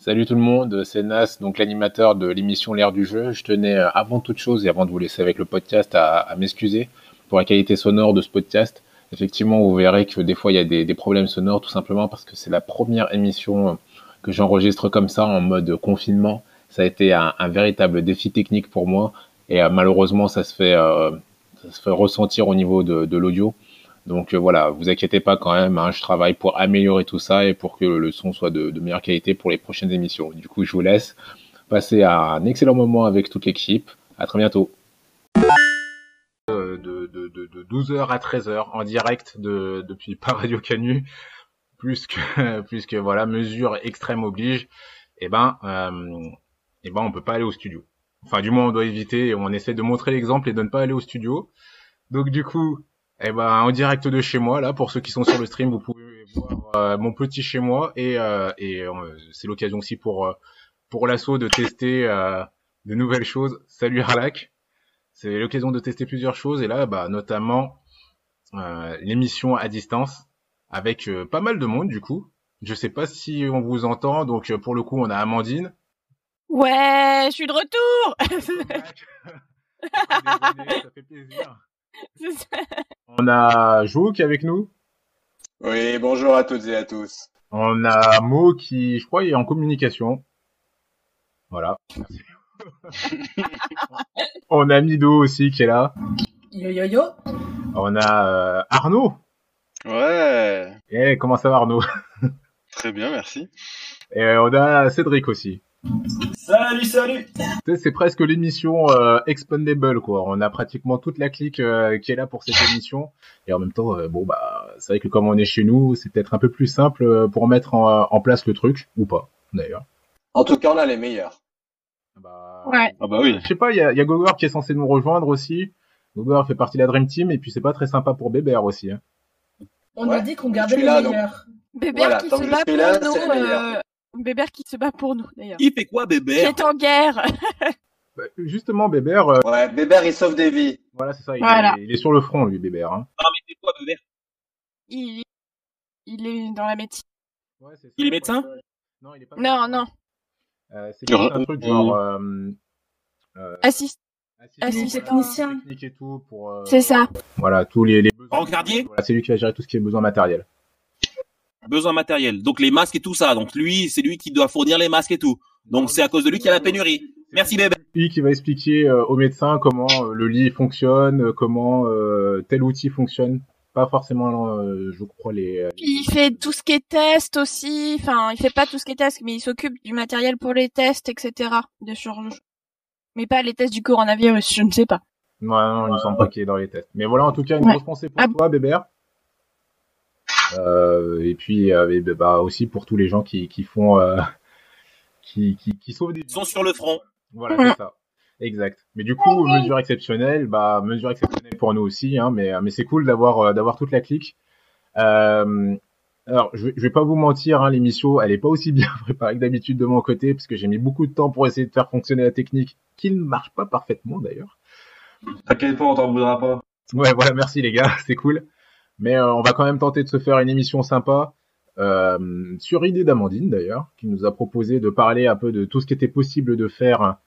Salut tout le monde, c'est Nas, donc l'animateur de l'émission L'air du jeu. Je tenais euh, avant toute chose et avant de vous laisser avec le podcast à, m'excuser pour la qualité sonore de ce podcast. Effectivement, vous verrez que des fois il y a des, problèmes sonores tout simplement parce que c'est la première émission que j'enregistre comme ça en mode confinement. Ça a été un, véritable défi technique pour moi et euh, malheureusement euh, ça se fait ressentir au niveau de l'audio. Donc euh, voilà, vous inquiétez pas quand même, hein, je travaille pour améliorer tout ça et pour que le son soit de, meilleure qualité pour les prochaines émissions. Du coup, je vous laisse passer un excellent moment avec toute l'équipe. À très bientôt. Euh, de, 12h à 13h en direct depuis par Radio Canu, plus que, voilà, mesure extrême oblige, eh ben, euh, eh ben on peut pas aller au studio. Enfin, du moins, on doit éviter on essaie de montrer l'exemple et de ne pas aller au studio. Donc, du coup, eh ben, en direct de chez moi, là, pour ceux qui sont sur le stream, vous pouvez voir euh, mon petit chez moi et, euh, et euh, c'est l'occasion aussi pour pour l'assaut de tester de nouvelles choses. Salut Harlac, c'est l'occasion de tester plusieurs choses et là, bah, notamment l'émission à distance avec pas mal de monde du coup. Je sais pas si on vous entend, donc pour le coup, on a Amandine. Ouais, je suis de retour. ça fait plaisir. On a Jo qui est avec nous. Oui, bonjour à toutes et à tous. On a Mo qui, je crois, est en communication. Voilà. On a Mido aussi qui est là. Yo yo yo. On a euh, Arnaud. Ouais. Et comment ça va Arnaud? Très bien, merci. Et on a Cédric aussi. Salut, salut C'est presque l'émission euh, Expandable, quoi. On a pratiquement toute la clique euh, qui est là pour cette émission. Et en même temps, euh, bon, bah, c'est vrai que comme on est chez nous, c'est peut-être un peu plus simple pour mettre en, place le truc, ou pas, d'ailleurs. En tout cas, on a les meilleurs. Bah, ouais. Ah bah oui. Je sais pas, il y a, y a Gogor qui est censé nous rejoindre aussi. Gogor fait partie de la Dream Team, et puis c'est pas très sympa pour Bébert aussi. Hein. On a dit qu'on gardait les meilleurs. Bébert qui se bat pour nous, Bébert qui se bat pour nous, d'ailleurs. Il fait quoi, Bébert Qui est en guerre. Bah, justement, Bébert. Euh, ouais, Bébert, il sauve des vies. Voilà, c'est ça. Il, est, il, est, sur le front, lui, Bébert. Hein. Non, mais c'est quoi, Bébert? Il... il est dans la médecine. Ouais, c'est il est médecin? Non, il est pas. Non, non. Euh, c'est un truc genre. Euh, euh, Assist. Assistant technicien. Technique et tout pour. Euh, c'est ça. Voilà, tous les, les besoins. voilà, C'est lui qui va gérer tout ce qui est besoin matériel besoin matériel. Donc les masques et tout ça. Donc lui, c'est lui qui doit fournir les masques et tout. Donc c'est à cause de lui qu'il y a la pénurie. Merci bébé. Lui qui va expliquer euh, au médecin comment euh, le lit fonctionne, euh, comment tel outil fonctionne. Pas forcément, je crois les. Il fait tout ce qui est test aussi. Enfin, il fait pas tout ce qui est test, mais il s'occupe du matériel pour les tests, etc. De charge. Mais pas les tests du coronavirus, je ne sais pas. Non, non, il me semble pas qu'il est dans les tests. Mais voilà, en tout cas, une grosse pensée pour ah toi, Bébert. Euh, et puis euh, bah, aussi pour tous les gens qui, qui font euh, qui, qui, qui sauvent des Ils sont sur le front. Voilà, c'est ça. Exact. Mais du coup, mesure exceptionnelle, bah mesure exceptionnelle pour nous aussi, hein, mais mais c'est cool d'avoir d'avoir toute la clique. Euh, alors, je, je vais pas vous mentir, hein, l'émission, elle est pas aussi bien préparée que d'habitude de mon côté, parce que j'ai mis beaucoup de temps pour essayer de faire fonctionner la technique, qui ne marche pas parfaitement d'ailleurs. T'inquiète pas, on t'en voudra pas. Ouais, voilà, merci les gars, c'est cool. Mais euh, on va quand même tenter de se faire une émission sympa. Euh, sur idée d'Amandine d'ailleurs, qui nous a proposé de parler un peu de tout ce qui était possible de faire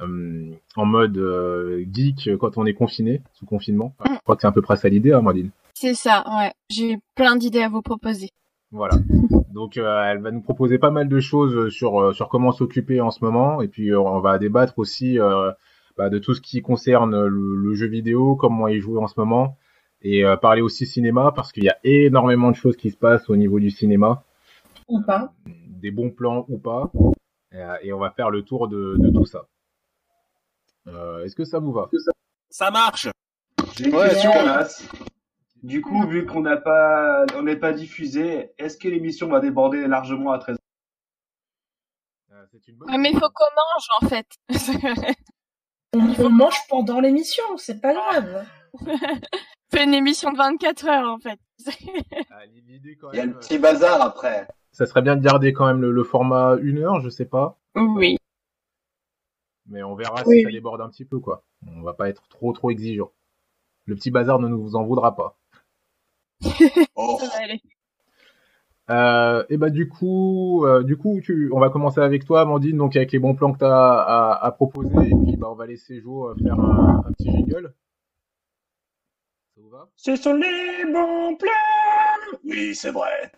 euh, en mode euh, geek quand on est confiné, sous confinement. Mm. Je crois que c'est à peu près ça l'idée, Amandine. C'est ça, ouais. J'ai plein d'idées à vous proposer. Voilà. Donc elle va nous proposer pas mal de choses sur sur comment s'occuper en ce moment, et puis on va débattre aussi bah, de tout ce qui concerne le, le, jeu vidéo, comment y jouer en ce moment, et euh, parler aussi cinéma parce qu'il y a énormément de choses qui se passent au niveau du cinéma. Ou pas. Des bons plans ou pas. Euh, et, on va faire le tour de, de tout ça. Euh, Est-ce que ça vous va? Ça marche. Ouais, super. Du coup, vu qu'on n'a pas, on n'est pas diffusé, est-ce que l'émission va déborder largement à 13 euh, bonne... Mais il faut qu'on mange en fait. on, on mange pendant l'émission, c'est pas grave. fait une émission de 24 heures en fait. Ah, Il y a le petit bazar après. Ça serait bien de garder quand même le, format une heure, je sais pas. Oui. Mais on verra si ça déborde un petit peu quoi. On va pas être trop trop exigeant. Le petit bazar ne nous en voudra pas. oh. Euh, et bah du coup, euh, du coup, tu, on va commencer avec toi, Amandine, donc avec les bons plans que tu as à, à, proposer, et puis bah on va laisser Jo faire un, un petit jingle. Ça vous va Ce sont les bons plans. Oui, c'est vrai.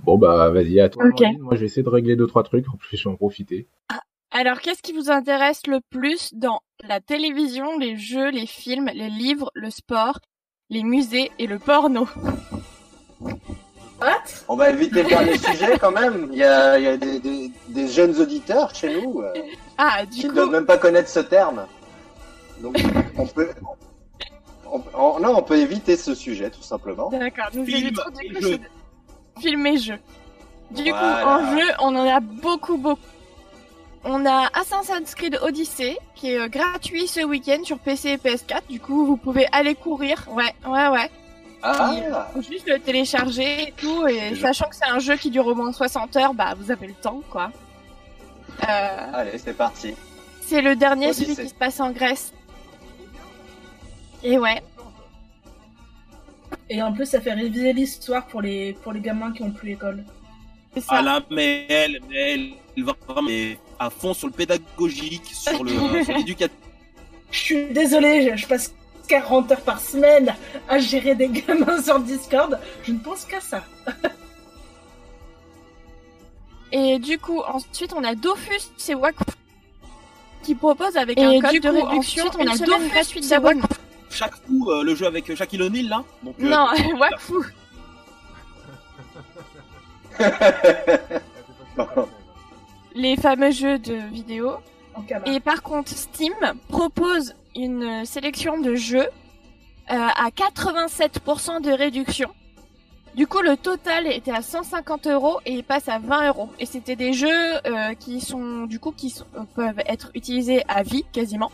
Bon bah vas-y à toi. Okay. Amandine. Moi je vais essayer de régler deux trois trucs, en plus je vais en profiter. Ah, alors qu'est-ce qui vous intéresse le plus dans la télévision, les jeux, les films, les livres, le sport, les musées et le porno? What? On va éviter de faire les sujets quand même. Il y a, il y a des, des, des, jeunes auditeurs chez nous euh, ah, du qui coup... ne doivent même pas connaître ce terme. Donc on peut, on, on, non, on peut éviter ce sujet tout simplement. D'accord. Donc j'ai trop de film et jeu. Du voilà. coup, en jeu, on en a beaucoup, beaucoup. On a Assassin's Creed Odyssey qui est euh, gratuit ce week-end sur PC et PS4. Du coup, vous pouvez aller courir. Ouais, ouais, ouais. Ah. Il faut juste le télécharger et tout. Et sachant que c'est un jeu qui dure au moins 60 heures, bah vous avez le temps, quoi. Euh... Allez, c'est parti. C'est le dernier, Odyssey. celui qui se passe en Grèce. Et ouais. Et en plus, ça fait réviser l'histoire pour les, pour les gamins qui ont plus l'école. Ah là, mais elle, mais elle, elle va vraiment à fond sur le pédagogique, sur l'éducation. Je suis désolée, je, je, passe 40 heures par semaine à gérer des gamins sur Discord. Je ne pense qu'à ça. Et du coup, ensuite, on a Dofus, c'est Wakfu qui propose avec Et un code de coup, réduction ensuite, on a Dofus gratuite d'abonnement. Chaque coup, euh, le jeu avec Shaquille O'Neal là Donc, euh, Non, Wakfu. Les fameux jeux de vidéo. Et par contre, Steam propose une sélection de jeux euh, à 87% de réduction. Du coup, le total était à 150 euros et il passe à 20 euros. Et c'était des jeux euh, qui sont, du coup, qui sont, euh, peuvent être utilisés à vie quasiment.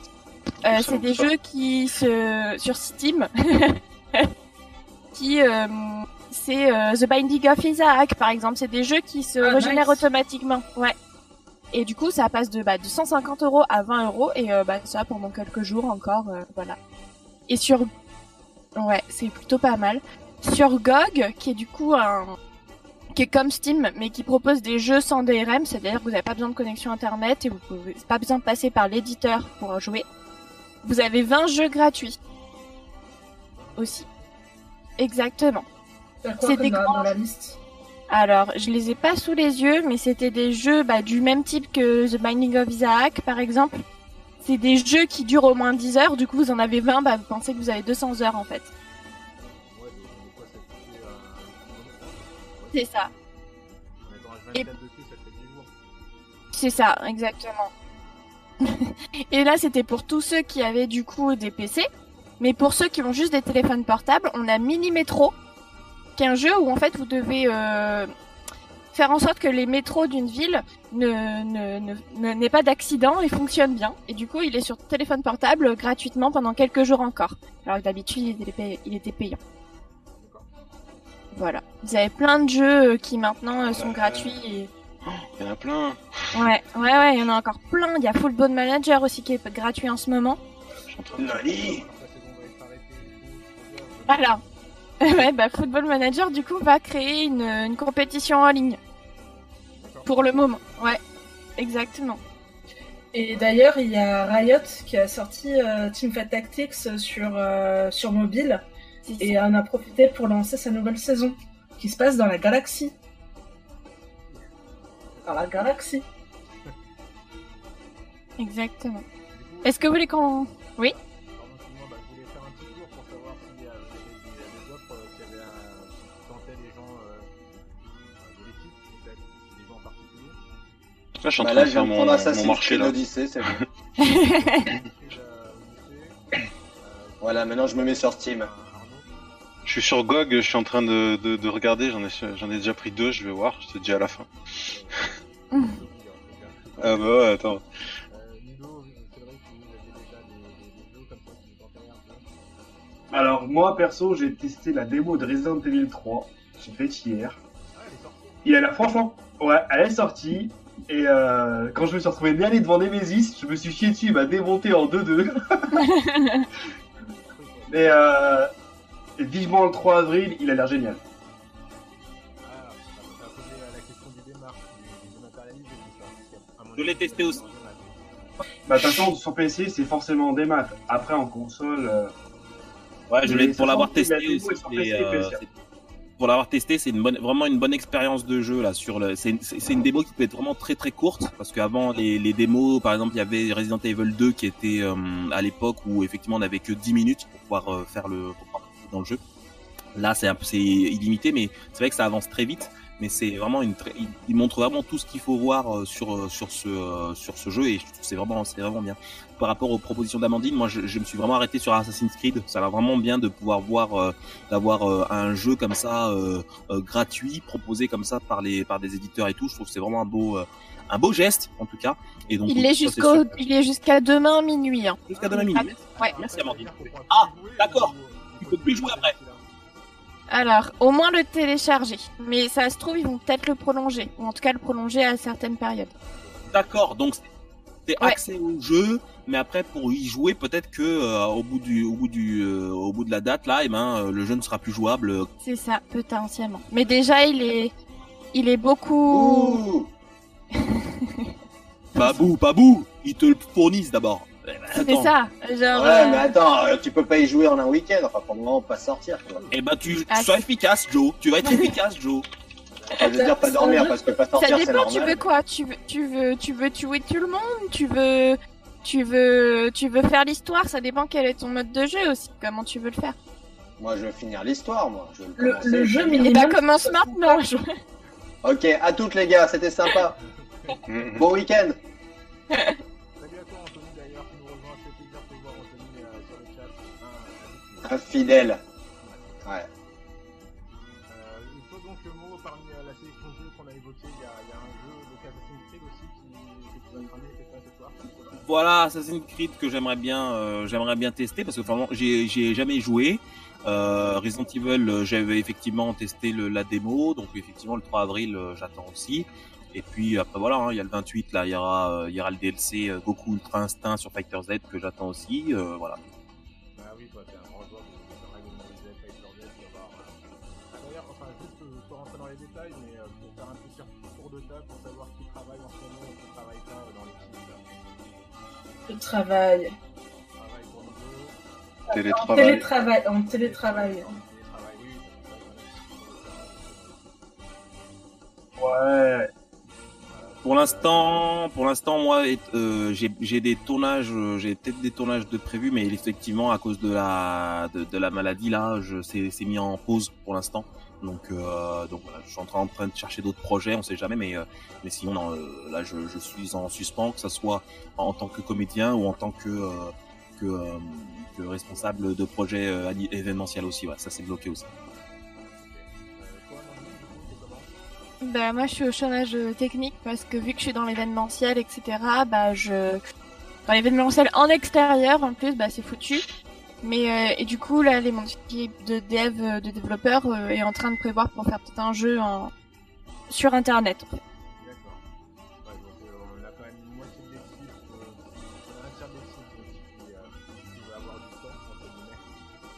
Euh, c'est des jeux qui se sur Steam, qui euh, c'est The Binding of Isaac par exemple. C'est des jeux qui se ah, régénèrent nice. automatiquement. Ouais. Et du coup, ça passe de, bah, de 150 euros à 20 euros et euh, bah, ça pendant quelques jours encore, euh, voilà. Et sur, ouais, c'est plutôt pas mal. Sur GOG, qui est du coup un, qui est comme Steam, mais qui propose des jeux sans DRM, c'est-à-dire que vous n'avez pas besoin de connexion internet et vous pouvez pas besoin de passer par l'éditeur pour jouer. Vous avez 20 jeux gratuits. Aussi. Exactement. C'est des grands... dans la liste? Alors, je les ai pas sous les yeux, mais c'était des jeux bah, du même type que The Binding of Isaac, par exemple. C'est des jeux qui durent au moins 10 heures, du coup vous en avez 20, bah, vous pensez que vous avez 200 heures en fait. C'est ça. Et... C'est ça, exactement. Et là, c'était pour tous ceux qui avaient du coup des PC. Mais pour ceux qui ont juste des téléphones portables, on a Mini Metro, qui est un jeu où en fait vous devez euh, faire en sorte que les métros d'une ville ne n'aient ne, pas d'accident et fonctionnent bien. Et du coup, il est sur téléphone portable gratuitement pendant quelques jours encore. Alors que d'habitude, il, était il était payant. Voilà. Vous avez plein de jeux euh, qui maintenant euh, sont gratuits. Et... Il y en a plein. Ouais, ouais, ouais, il y en a encore plein. Il y a Football Manager aussi qui est gratuit en ce moment. Nani Voilà. ouais, bah Football Manager du coup va créer une, une compétition en ligne. Pour le moment, ouais, exactement. Et d'ailleurs, il y a Riot qui a sorti euh, Teamfight Tactics sur, euh, sur mobile et en a profité pour lancer sa nouvelle saison qui se passe dans la galaxie. Dans la galaxie. Exactement. Est-ce que vous voulez qu'on... Oui Là, je suis en train bah là, de faire mon, mon marché là. c'est bon. voilà, maintenant je me mets sur Steam. Je suis sur GOG, je suis en train de, de, de regarder, j'en ai, j'en ai déjà pris deux, je vais voir, je te dis à la fin. ah bah ouais, attends. Alors moi perso j'ai testé la démo de Resident Evil 3, j'ai fait hier. Il a l'air franchement, ouais, elle est sortie, et euh, quand je me suis retrouvé bien devant Nemesis, je me suis chié dessus, il m'a démonté en 2-2. Mais euh, vivement le 3 avril, il a l'air génial. Je l'ai testé aussi. Bah, de toute façon, sur PC, c'est forcément des maths. Après, en console. Euh... Ouais, je l'ai pour l'avoir testé aussi. Euh, pour l'avoir testé, c'est une bonne, vraiment une bonne expérience de jeu là. Sur le, c'est une démo qui peut être vraiment très très courte parce qu'avant les, les démos, par exemple, il y avait Resident Evil 2 qui était euh, à l'époque où effectivement on n'avait que 10 minutes pour pouvoir euh, faire le pour dans le jeu. Là, c'est c'est illimité, mais c'est vrai que ça avance très vite mais c'est vraiment une il, montre vraiment tout ce qu'il faut voir euh, sur sur ce euh, sur ce jeu et c'est vraiment c'est vraiment bien par rapport aux propositions d'Amandine moi je, je, me suis vraiment arrêté sur Assassin's Creed ça va vraiment bien de pouvoir voir d'avoir un jeu comme ça gratuit proposé comme ça par les par des éditeurs et tout je trouve que c'est vraiment un beau un beau geste en tout cas et donc il est jusqu'au il est jusqu'à demain minuit hein. jusqu'à demain minuit ouais. merci Amandine ah d'accord tu peux plus jouer après alors, au moins le télécharger. Mais ça se trouve, ils vont peut-être le prolonger. Ou en tout cas, le prolonger à certaines périodes. D'accord, donc accès au jeu, mais après pour y jouer, peut-être que euh, au bout du, au bout du, euh, au bout de la date là, et eh ben euh, le jeu ne sera plus jouable. C'est ça, potentiellement. Mais déjà, il est, il est beaucoup. Babou, babou, ils te le fournissent d'abord. C'est ça, genre. Ouais, mais attends, tu peux pas y jouer en un week-end, enfin pour le moment pas sortir. Quoi. Eh ben tu, ah, sois efficace, Joe. Tu vas être efficace, Joe. Enfin, je veux dire pas dormir parce que pas sortir c'est normal. Tu veux quoi? Tu veux, tu veux, tu veux tuer tout le monde? Tu veux, tu veux, tu veux faire l'histoire? Ça dépend quel est ton mode de jeu aussi. Comment tu veux le faire Moi, je veux finir l'histoire, moi. Je veux le, le, jeu minimum. Eh ben commence maintenant. ok, à toutes les gars, c'était sympa. bon week-end. Infidèle. Ouais. Voilà, Assassin's Creed que j'aimerais bien, euh, j'aimerais bien tester parce que vraiment, j'ai, jamais joué. Euh, Resident Evil, euh, j'avais effectivement testé le, la démo, donc effectivement le 3 avril, euh, j'attends aussi. Et puis après voilà, hein, il y a le 28 là, il y aura, il y aura le DLC Goku Ultra Instinct sur Fighter Z que j'attends aussi. voilà. Le travail. Télétravail. En télétravail. En télétravail. Ouais. Pour l'instant, pour l'instant, moi, euh, j'ai des tournages, j'ai peut-être des tournages de prévus, mais effectivement, à cause de la de, de la maladie là, je c'est mis en pause pour l'instant. Donc, euh, donc voilà, je suis en train, de chercher d'autres projets, on sait jamais, mais, euh, mais sinon, euh, là, je, suis en suspens, que ce soit en tant que comédien ou en tant que, euh, que, que, responsable de projet événementiel aussi. Ouais, ça, c'est bloqué aussi. Bah, moi, je suis au chômage technique parce que vu que je suis dans l'événementiel, etc., bah, je, dans l'événementiel en extérieur, en plus, bah, c'est foutu. Mais euh, et du coup là, les de dev, euh, de développeurs euh, est en train de prévoir pour faire peut-être un jeu en sur internet. D'accord. Ouais, donc euh, on a quand même une moitié un tiers de l'équipe qui, qui va avoir du temps entre guillemets,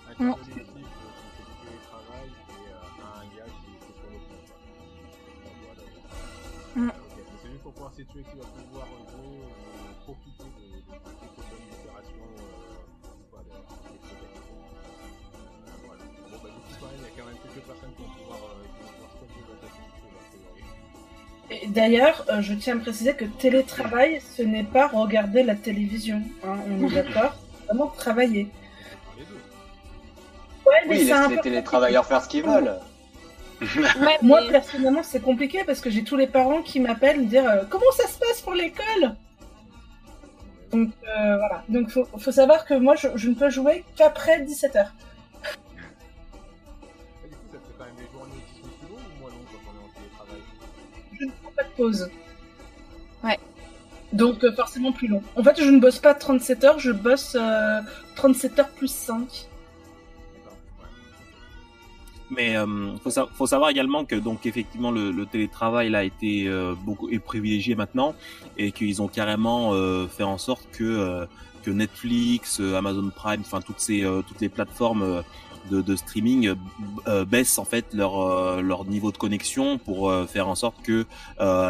un tiers de l'équipe qui fait du télétravail et un gars qui, qui est sur le pont. Voilà. Mm. Okay. C'est juste pour pouvoir situer qui va d'ailleurs, euh, je tiens à préciser que télétravail, ce n'est pas regarder la télévision. Hein, on est d'accord Vraiment travailler. Ouais, mais oui, laisse les télétravailleurs faire ce qu'ils veulent. Moi, personnellement, c'est compliqué parce que j'ai tous les parents qui m'appellent me dire euh, comment ça se passe pour l'école? Donc euh, voilà. Donc faut, faut savoir que moi, je, je ne peux jouer qu'après 17h. Pause. Ouais. Donc euh, forcément plus long. En fait, je ne bosse pas 37 heures, je bosse 37 euh, heures plus 5. Mais euh, faut, faut, savoir également que donc effectivement le, le télétravail là, a été euh, beaucoup est privilégié maintenant et qu'ils ont carrément fait en sorte que que Netflix, Amazon Prime, enfin toutes ces toutes les plateformes de, de streaming euh, baissent en fait leur euh, leur niveau de connexion pour euh, faire en sorte que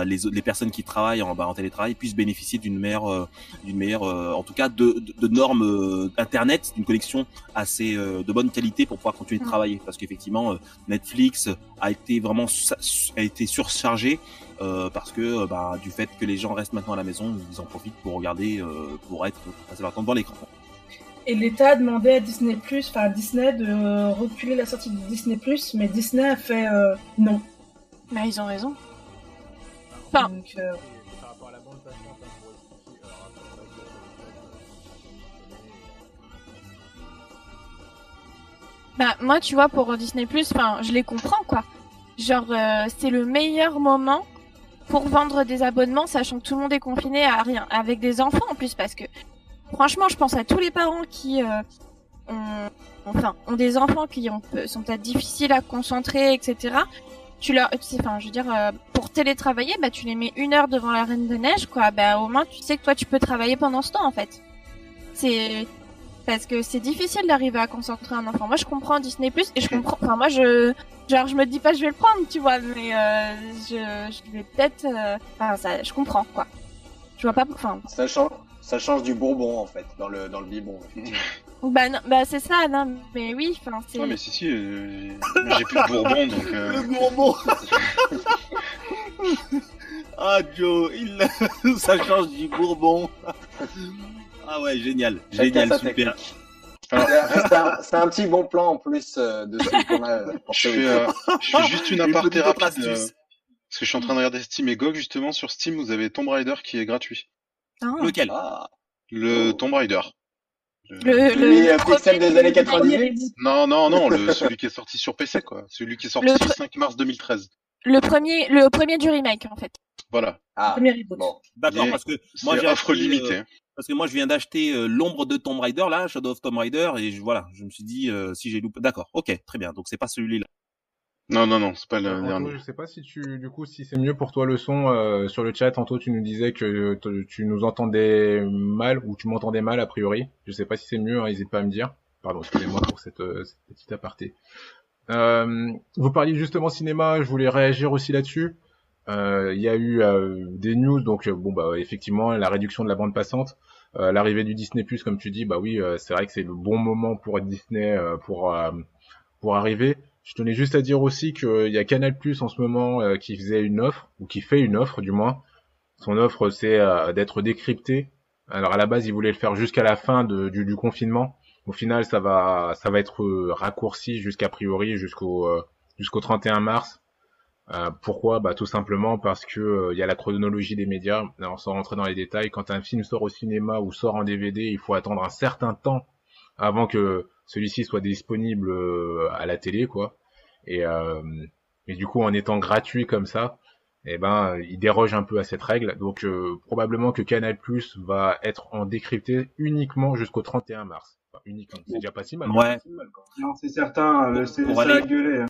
les les personnes qui travaillent en, bah, en télétravail puissent bénéficier d'une meilleure d'une meilleure en tout cas de, de, normes internet d'une connexion assez de bonne qualité pour pouvoir continuer de mmh. travailler parce qu'effectivement Netflix a été vraiment a été surchargé euh, parce que bah, du fait que les gens restent maintenant à la maison, ils en profitent pour regarder, euh, pour être passer leur temps devant l'écran. Et l'État a demandé à Disney enfin à Disney de reculer la sortie de Disney mais Disney a fait euh, non. Mais bah, ils ont raison. Enfin. Bah moi tu vois pour Disney enfin je les comprends quoi. Genre c'est le meilleur moment pour vendre des abonnements, sachant que tout le monde est confiné à rien, avec des enfants en plus, parce que franchement, je pense à tous les parents qui euh, ont, enfin, ont des enfants qui ont, sont peut-être difficiles à concentrer, etc. Tu leur, enfin, je veux dire, euh, pour télétravailler, bah, tu les mets une heure devant la Reine de Neige, quoi. Bah, au moins, tu sais que toi, tu peux travailler pendant ce temps, en fait. C'est, parce que c'est difficile d'arriver à concentrer un enfant. Moi, je comprends Disney Plus et je comprends. Enfin, moi, je genre, je me dis pas je vais le prendre, tu vois, mais euh, je, je vais peut-être. Euh, enfin, ça, je comprends quoi. Je vois pas. Enfin. Ça change, ça change du bourbon en fait dans le dans le biberon. Bah non, bah c'est ça, non, mais oui, enfin c'est. Ouais, mais si si, euh, j'ai plus de bourbon donc. Euh... Le bourbon. ah Joe, il ça change du bourbon. Ah ouais, génial, génial, super. C'est un, petit bon plan en plus euh, de ce qu'on a. Euh, je, fais, euh, je fais juste une aparté rapide. parce que je suis en train de regarder Steam et GOG justement. Sur Steam, vous avez Tomb Raider qui est gratuit. Ah. Lequel? Ah. Le Tomb Raider. Le, le, des années 98 Non, non, non, le, celui qui est sorti sur PC, quoi. Celui qui est sorti le 5 mars 2013. Le premier, le premier du remake, en fait. Voilà. Ah, premier reboot. D'accord, parce que moi j'ai offre limité parce que moi je viens d'acheter euh, l'ombre de Tomb Raider là, Shadow of Tomb Raider et je, voilà, je me suis dit euh, si j'ai loupé d'accord. OK, très bien. Donc c'est pas celui-là. Non non non, c'est pas le dernier. Je sais pas si tu du coup si c'est mieux pour toi le son euh, sur le chat tantôt tu nous disais que tu nous entendais mal ou tu m'entendais mal a priori. Je sais pas si c'est mieux, hein, n'hésite pas à me dire. Pardon, excusez-moi pour cette, cette, petite aparté. vous parliez justement cinéma, je voulais réagir aussi là-dessus. Il y a eu des news, donc bon bah effectivement la réduction de la bande passante. Euh, l'arrivée du Disney Plus, comme tu dis, bah oui, euh, c'est vrai que c'est le bon moment pour Disney euh, pour pour arriver. Je tenais juste à dire aussi qu'il y a Canal Plus en ce moment qui faisait une offre ou qui fait une offre du moins. Son offre c'est d'être décrypté. Alors à la base, il voulait le faire jusqu'à la fin du, confinement. Au final, ça va ça va être raccourci jusqu'à priori jusqu'au jusqu'au 31 mars. Euh, pourquoi? Bah tout simplement parce que euh, il y a la chronologie des médias. Alors, sans rentrer dans les détails, quand un film sort au cinéma ou sort en DVD, il faut attendre un certain temps avant que celui-ci soit disponible euh, à la télé, quoi. Et, et du coup, en étant gratuit comme ça, eh ben, il déroge un peu à cette règle. Donc probablement que Canal Plus va être en décrypté uniquement jusqu'au 31 mars. uniquement, c'est déjà pas si mal. Ouais. Non, c'est certain, c'est ça a gueulé. Hein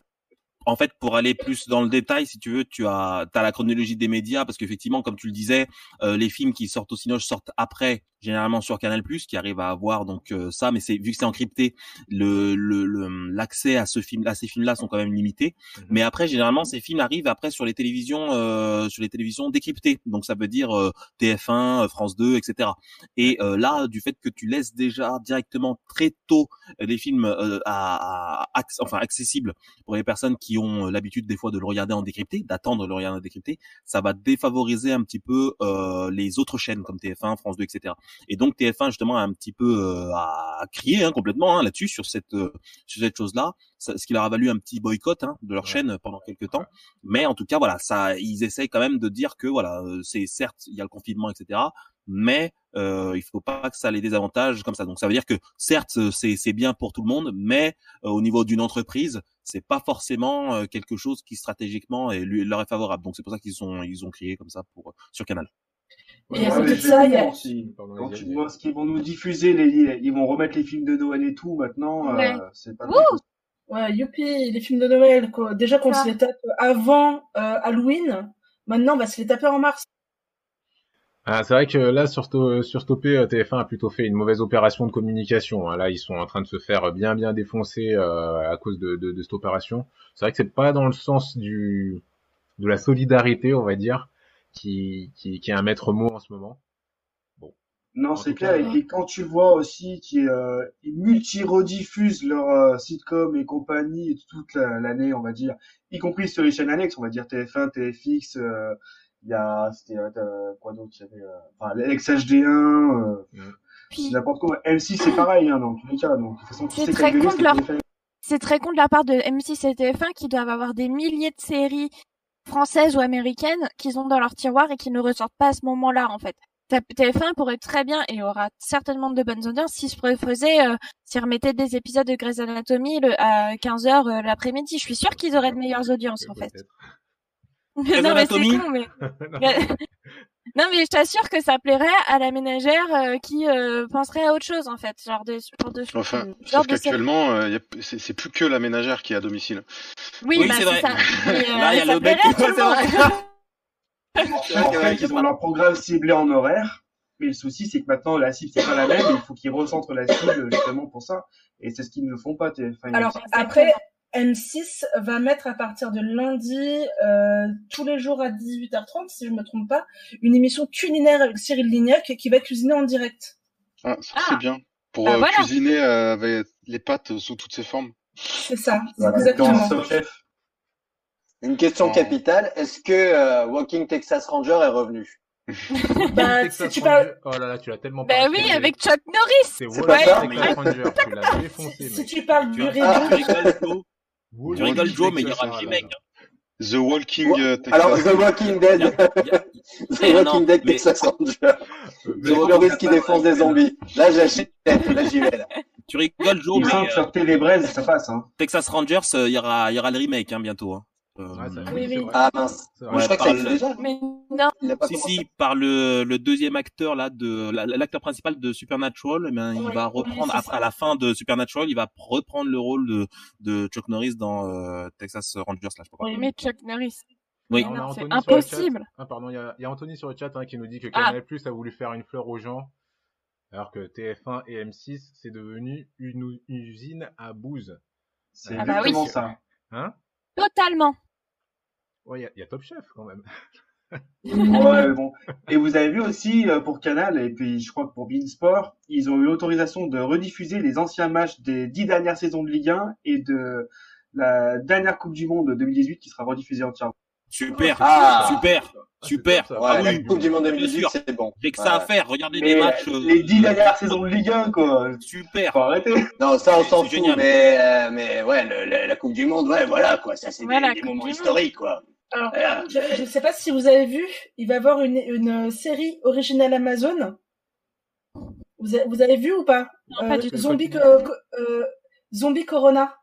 en fait, pour aller plus dans le détail, si tu veux, tu as, as la chronologie des médias, parce qu'effectivement, comme tu le disais, euh, les films qui sortent au cinéma sortent après, généralement sur Canal+, qui arrive à avoir donc euh, ça, mais c'est vu que c'est encrypté, le l'accès à ce film, à ces films-là sont quand même limités. Mhm. Mais après, généralement, ces films arrivent après sur les télévisions, euh, sur les télévisions décryptées. Donc ça veut dire TF1, France 2, etc. Et là, du fait que tu laisses déjà directement très tôt les films à, à enfin accessibles pour les personnes qui ont euh, l'habitude des fois de le regarder en décrypté, d'attendre le regarder en décrypté, ça va défavoriser un petit peu euh, les autres chaînes comme TF1, France 2, etc. Et donc TF1 justement a un petit peu euh, à crier hein, complètement hein, là-dessus sur cette euh, sur cette chose-là, ce qui leur a valu un petit boycott hein, de leur chaîne pendant quelques temps. Mais en tout cas voilà, ça ils essayent quand même de dire que voilà, c'est certes il y a le confinement, etc mais euh, il faut pas que ça ait des désavantages comme ça. Donc ça veut dire que certes c'est bien pour tout le monde, mais euh, au niveau d'une entreprise, c'est pas forcément euh, quelque chose qui stratégiquement est, lui, leur est favorable. Donc c'est pour ça qu'ils sont ils ont crié comme ça pour sur Canal. Et à côté de ça, il y a... quand tu vois ce qu'ils vont nous diffuser, les, ils vont remettre les films de Noël et tout maintenant, euh, c'est pas Ouais, youpi, les films de Noël, quoi. Déjà qu'on se les tape avant Halloween, maintenant on va se les taper en mars. Ah, c'est vrai que là, sur, sur Stoppé, TF1 a plutôt fait une mauvaise opération de communication. Hein. Là, ils sont en train de se faire bien bien défoncer euh, à cause de, de, de cette opération. C'est vrai que c'est pas dans le sens du de la solidarité, on va dire, qui, qui, qui est un maître mot en ce moment. Bon. Non, c'est clair. et, quand tu vois aussi qu'ils euh, multi-rediffusent leur euh, sitcom et compagnie toute l'année, on va dire, y compris sur les chaînes annexes, on va dire TF1, TFX, euh, il y a c'était euh, quoi d'autre il y avait euh, enfin l'XHD1 euh, mm. n'importe quoi M6 c'est pareil hein, dans tous les cas donc c'est très con de leur c'est très con de la part de M6 et TF1 qui doivent avoir des milliers de séries françaises ou américaines qu'ils ont dans leur tiroir et qui ne ressortent pas à ce moment-là en fait. TF1 pourrait très bien et aura certainement de bonnes audiences s'ils se faisait euh, s'ils remettaient des épisodes de Grey's Anatomy le, à 15h l'après-midi. Je suis sûre qu'ils auraient de meilleures audiences en fait non, mais c'est con, mais... non, mais je t'assure que ça plairait à la ménagère euh, qui euh, penserait à autre chose, en fait. Genre de, genre de Enfin, genre sauf qu'actuellement, euh, c'est plus que la ménagère qui est à domicile. Oui, bah, c'est vrai. Ça. Là, il y a le mec qui En fait, ils ont leur programme ciblé en horaire. Mais le souci, c'est que maintenant, la cible, c'est pas la même. Il faut qu'ils recentrent la cible justement pour ça. Et c'est ce qu'ils ne font pas. Alors, après, M6 va mettre à partir de lundi, euh, tous les jours à 18h30, si je me trompe pas, une émission culinaire avec Cyril Lignac qui va cuisiner en direct. Ah, ça c'est ah. bien. Pour bah, euh, cuisiner euh, avec les pâtes sous toutes ses formes. C'est ça, exactement. Une question capitale, est-ce que Walking Texas Ranger est revenu? Bah, si tu parles... Oh là là, tu l'as tellement Bah oui, avec Chuck Norris. C'est Walking Texas Ranger, tu l'as défoncé. Si tu parles du réseau... Tu rigoles, Joe, mais il y aura un remake. The Walking euh, Texas. Alors, The Walking Dead. The Walking Dead Texas Ranger. The Walking qui défonce des zombies. Là, j'achète. Là, j'y vais, là. Tu rigoles, Joe, mais. Euh, sur Télébraise, ça passe, hein. Texas Rangers, il y aura, il y aura le remake, hein, bientôt, hein. Euh, oui, oui. Ah mince. je crois que ça existe déjà. Mais non. Si si, par le, le deuxième acteur là de l'acteur principal de Supernatural, eh il va reprendre après à la fin de Supernatural, il va reprendre le rôle de de Chuck Norris dans euh, Texas Rangers là, je. Oui, mais Chuck Norris. Oui. C'est impossible. Ah pardon, il y a, y a, Anthony sur le chat hein, qui nous dit que Canal+ ah. a voulu faire une fleur aux gens. Alors que TF1 et M6, c'est devenu une, usine à bouse. C'est ah bah oui. ça. Hein? Totalement. Ouais, il y, y, a Top Chef quand même. ouais, bon. Et vous avez vu aussi euh, pour Canal et puis je crois que pour Beansport, ils ont eu l'autorisation de rediffuser les anciens matchs des dix dernières saisons de Ligue 1 et de la dernière Coupe du Monde 2018 qui sera rediffusée entièrement. Super, ah, super, super. Ouais, ah, oui, la Coupe du Monde 2018, c'est bon. J'ai que ça à faire. Regardez les matchs. Euh, les dix dernières saisons de Ligue 1, quoi. Super. Faut arrêter. Non, ça, on s'en fout. Mais, euh, mais ouais, le, la Coupe du Monde, ouais, voilà, quoi. Ça, c'est des, des moments historiques, quoi. Alors, je ne sais pas si vous avez vu, il va y avoir une, une série originale Amazon. Vous, vous avez vu ou pas, non, pas du euh, Zombie, euh, Zombie Corona.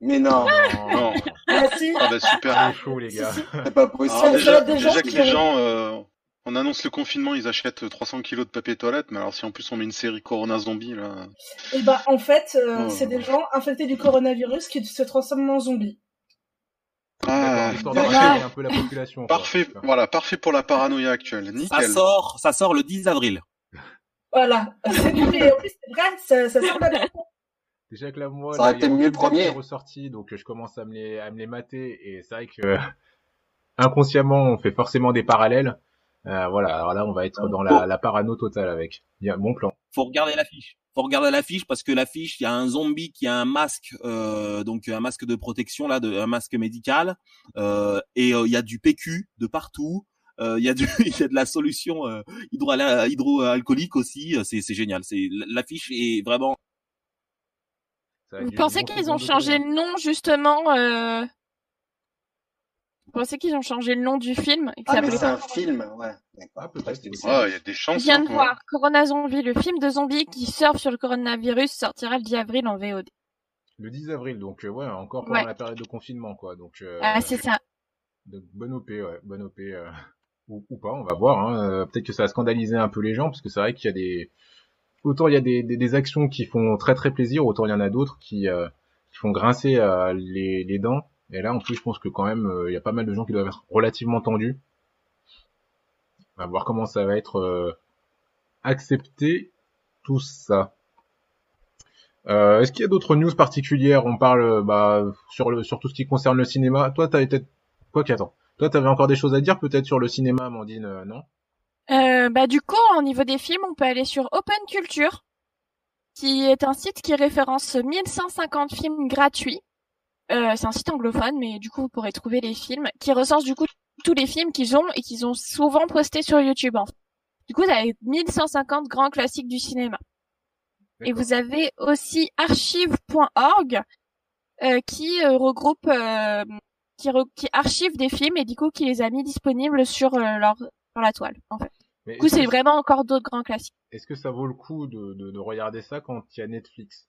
Mais non, non. Ah, si. ah bah, super chaud les gars. C'est pas possible. Alors, déjà, déjà que les gens, euh, on annonce le confinement, ils achètent 300 kilos de papier toilette, mais alors si en plus on met une série Corona Zombie là. Et eh bah en fait, euh, oh. c'est des gens infectés du coronavirus qui se transforment en zombies. Ah, un peu la population. Parfait, voilà, parfait pour la paranoïa actuelle. Nickel. Ça sort, ça sort le 10 avril. Voilà. C'est vrai, ça, ça sort Déjà que là, moi, ça aurait été mieux le premier. ressorti, donc je commence à me les, à me les mater, et c'est vrai que inconsciemment, on fait forcément des parallèles. Euh, voilà, alors là, on va être dans la, la parano totale avec. Il y a mon plan. Faut regarder l'affiche faut regarder l'affiche parce que l'affiche, il y a un zombie qui a un masque, euh, donc un masque de protection là, de, un masque médical, euh, et euh, il y a du PQ de partout. Euh, il y a du, il y a de la solution euh, hydro hydroalcoolique aussi. C'est, c'est génial. C'est l'affiche est vraiment. Vous pensez qu'ils ont changé le nom justement euh, pensez qu'ils ont changé le nom du film et ah, c'est un film, ouais. Ah, peut-être. Ah, il y a des chances. Je viens de voir Corona Zombie, le film de zombies qui surfe sur le coronavirus, sortira le 10 avril en VOD. Le 10 avril, donc euh, ouais, encore pendant la période de confinement, quoi. Donc. Euh, ah, c'est ça. Donc bonne OP, ouais, bonne OP. Euh, ou, ou, pas, on va voir. Hein. Peut-être que ça a scandalisé un peu les gens, parce que c'est vrai qu'il y a des autant il y a des, des, des, actions qui font très très plaisir, autant il y en a d'autres qui, qui font grincer les, les dents. Et là, en plus, je pense que quand même, euh, il y a pas mal de gens qui doivent être relativement tendus. On va voir comment ça va être accepté tout ça. Euh, Est-ce qu'il y a d'autres news particulières? On parle bah, sur, le, sur tout ce qui concerne le cinéma. Toi, t'as été quoi qu'attends Toi, t'avais encore des choses à dire peut-être sur le cinéma, Amandine, euh, non? Euh, Bah du coup, au niveau des films, on peut aller sur Open Culture, qui est un site qui référence 1150 films gratuits. Euh, c'est un site anglophone, mais du coup, vous pourrez trouver les films qui recense du coup tous les films qu'ils ont et qu'ils ont souvent postés sur YouTube. En fait. Du coup, vous avez 1150 grands classiques du cinéma. Et vous avez aussi archive.org euh, qui euh, regroupe, euh, qui, qui, archive des films et du coup qui les a mis disponibles sur leur sur la toile. En fait. du coup, c'est vraiment encore d'autres grands classiques. Est-ce que ça vaut le coup de, de, de regarder ça quand il y a Netflix?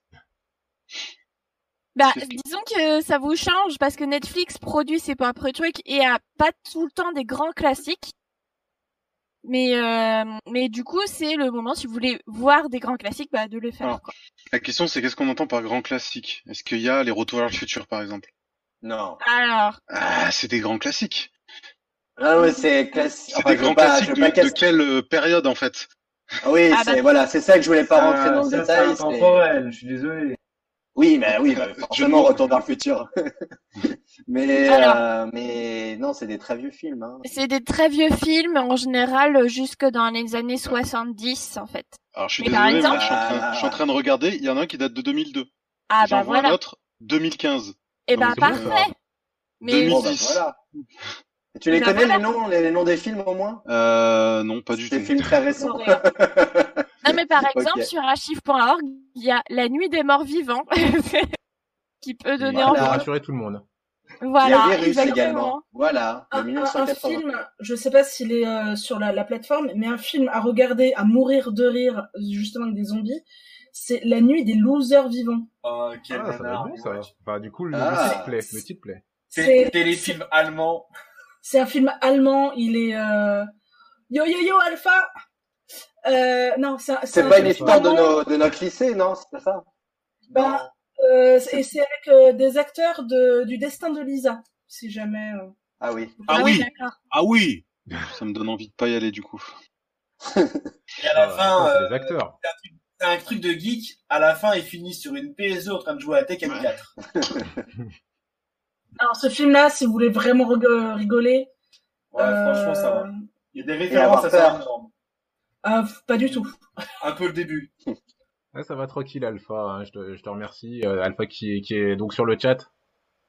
Bah, disons que ça vous change parce que Netflix produit ses propres trucs et a pas tout le temps des grands classiques. Mais euh, mais du coup, c'est le moment si vous voulez voir des grands classiques, bah, de le faire. quoi. La question, c'est qu'est-ce qu'on entend par grand classique Est-ce qu'il y a les Retours vers le futur, par exemple? Non. Alors. Ah, c'est des grands classiques. Ah ouais, c'est classique. C'est des grands classiques de, quelle euh, période en fait? Ah Oui, ah, c'est bah, voilà, c'est ça que je voulais pas rentrer dans le détail. C'est intemporel. Je suis désolé. Oui, mais oui, bah, forcément, Retour vers le futur. mais, euh, mais non, c'est des très vieux films. Hein. C'est des très vieux films, en général, jusque dans les années 70, en fait. Alors, je suis désolé, exemple... je, suis en train, je, suis en train, de regarder, il y en a un qui date de 2002. Ah, bah voilà. un autre, 2015. Eh ben, parfait. mais 2010. Bah, voilà. Tu les connais, les noms, les, noms des films, au moins? Euh, non, pas du tout. Des films très récents. Non, mais par exemple, sur archive.org, il y a La Nuit des Morts Vivants, qui peut donner envie. rassurer tout le monde. Voilà, il y a Virus également. Voilà, un, un, film, je sais pas s'il est euh, sur la, la, plateforme, mais un film à regarder, à mourir de rire, justement avec des zombies, c'est La Nuit des Losers Vivants. Oh, quel ah, ça va bon, ça. Enfin, du coup, le, ah. Le titre plaît. C'est téléfilm allemand. C'est un film allemand. Il est euh... yo yo yo Alpha. Euh, non, c'est pas une histoire de, nos, de notre lycée, non C'est pas ça? Bah, euh, Et c'est avec euh, des acteurs de, du destin de Lisa, si jamais. Euh. Ah oui. Ah, ah oui. Ah oui. Ça me donne envie de pas y aller du coup. Et à la ah, fin, les acteurs. C'est un, truc de geek. À la fin, il finit sur une PSE en train de jouer à Tekken 4. Alors ce film-là, si vous voulez vraiment rigoler. Ouais, franchement, ça va. Il y a des références à ça. Ah, pas du tout. Un peu le début. Ouais, ça va tranquille, Alpha. Hein, je, te, je, te, remercie. Euh, Alpha qui, qui est donc sur le chat.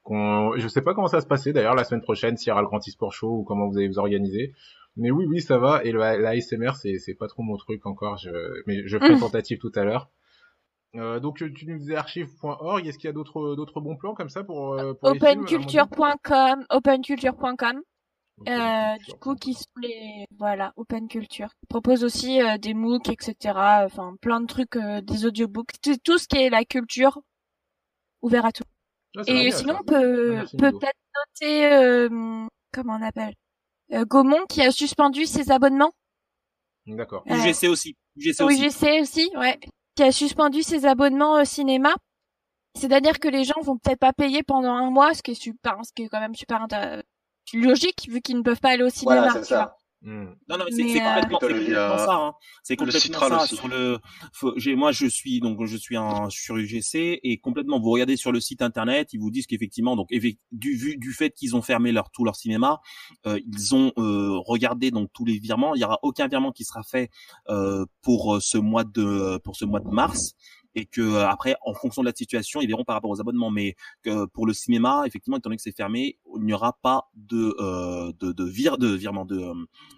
Je sais pas comment ça va se passer d'ailleurs la semaine prochaine, s'il y aura le Grand e-sport show ou comment vous allez vous organiser. Mais oui, oui, ça va. Et la, la ASMR, c'est, pas trop mon truc encore. Je, mais je ferai une tentative tout à l'heure. Euh, donc tu nous disais archive.org. Est-ce qu'il y a d'autres d'autres bons plans comme ça pour, euh, pour openculture.com, openculture.com. Euh, du coup, qui sont les voilà Open Culture. Ils proposent aussi euh, des MOOC, etc. Enfin, plein de trucs, euh, des audiobooks, tout, ce qui est la culture ouvert à tout. Ah, Et sinon, on peut peut-être noter comment on appelle Gaumont qui a suspendu ses abonnements. D'accord. UGC aussi. UGC aussi. UGC aussi, ouais. Qui a suspendu ses abonnements au cinéma. C'est-à-dire que les gens vont peut-être pas payer pendant un mois, ce qui est super, ce qui est quand même super intéressant logique vu qu'ils ne peuvent pas aller au cinéma. Voilà, vois. Hmm. Non, non, mais c'est complètement, complètement, ça. Hein. C'est complètement ça. Sur le, moi, je suis donc je suis un sur UGC et complètement. Vous regardez sur le site internet, ils vous disent qu'effectivement, donc du vu du fait qu'ils ont fermé leur tout leur cinéma, euh, ils ont euh, regardé donc tous les virements. Il y aura aucun virement qui sera fait euh, pour ce mois de pour ce mois de mars et que euh, après, en fonction de la situation, ils verront par rapport aux abonnements. Mais que pour le cinéma, effectivement, étant donné que c'est fermé, il n'y aura pas de euh, de, de, vir, de virement de,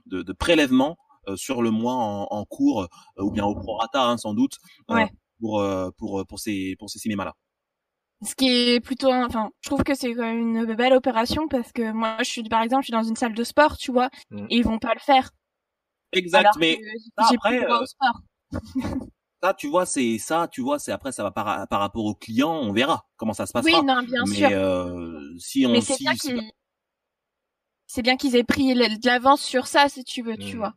de, de prélèvement euh, sur le mois en, en cours ou bien au prorata hein, sans doute pour pour pour ces pour ces cinémas là. Ce qui est plutôt, enfin, je trouve que c'est quand même une belle opération parce que moi, je suis, par exemple, je suis dans une salle de sport, tu vois, mmh. et ils vont pas le faire. Exact, mais après, ça, tu vois, c'est ça, tu vois, c'est après ça va par, par rapport au client, on verra comment ça se passera. Oui, non, bien mais, sûr. Euh, si on, c'est bien qu'ils, c'est bien qu'ils aient pris de l'avance sur ça, si tu veux, tu mmh. vois.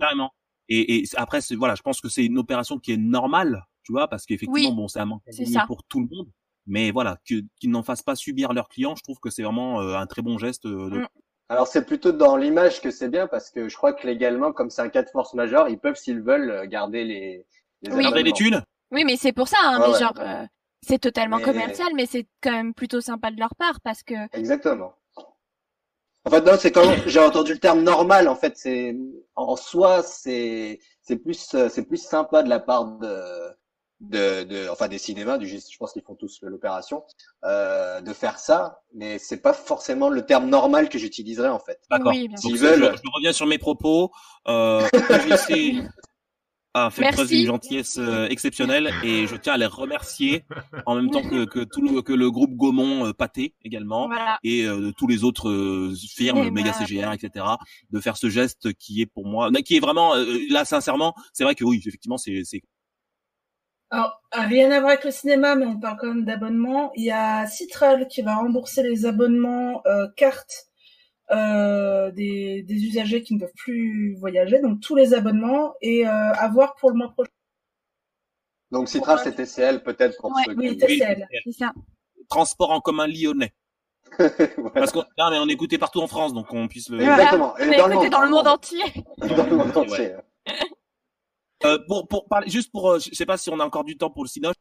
Carrément. Et, et après, voilà, je pense que c'est une opération qui est normale, tu vois, parce qu'effectivement, bon, c'est un manque pour tout le monde. Mais voilà, qu'ils n'en fassent pas subir leurs clients, je trouve que c'est vraiment euh, un très bon geste. Euh, de... Mmh. Alors c'est plutôt dans l'image que c'est bien parce que je crois que légalement, comme c'est un cas de force majeure, ils peuvent s'ils veulent garder les, les oui. Garder les thunes. Oui, mais c'est pour ça, hein, mais genre, euh, c'est totalement commercial, mais c'est quand même plutôt sympa de leur part parce que. Exactement. En fait, non, c'est quand j'ai entendu le terme normal. En fait, c'est en soi, c'est c'est plus c'est plus sympa de la part de de, de enfin des cinémas, du je pense qu'ils font tous l'opération, euh, de faire ça, mais c'est pas forcément le terme normal que j'utiliserais en fait. D'accord. Oui, veulent... je, reviens sur mes propos. Euh, a fait preuve d'une gentillesse euh, exceptionnelle et je tiens à les remercier en même temps que, que tout le, que le groupe Gaumont euh, Pâté également et euh, de tous les autres euh, firmes, Mega CGR, etc. de faire ce geste qui est pour moi, qui est vraiment là sincèrement, c'est vrai que oui, effectivement, c'est alors, rien à voir avec le cinéma, mais on parle quand même d'abonnement. Il y a Citral qui va rembourser les abonnements euh, cartes euh, des, des, usagers qui ne peuvent plus voyager, donc tous les abonnements, et euh, à voir pour le mois prochain. Donc Citral, c'est TCL peut-être pour ceux oui, TCL, c'est ça. Transport en commun lyonnais. Parce qu'on mais on est écouté partout en France, donc on puisse le. Exactement. Et dans, le monde, dans le monde entier. Dans le monde entier. Euh, pour, pour parler, juste pour, euh, je sais pas si on a encore du temps pour le Cinoche.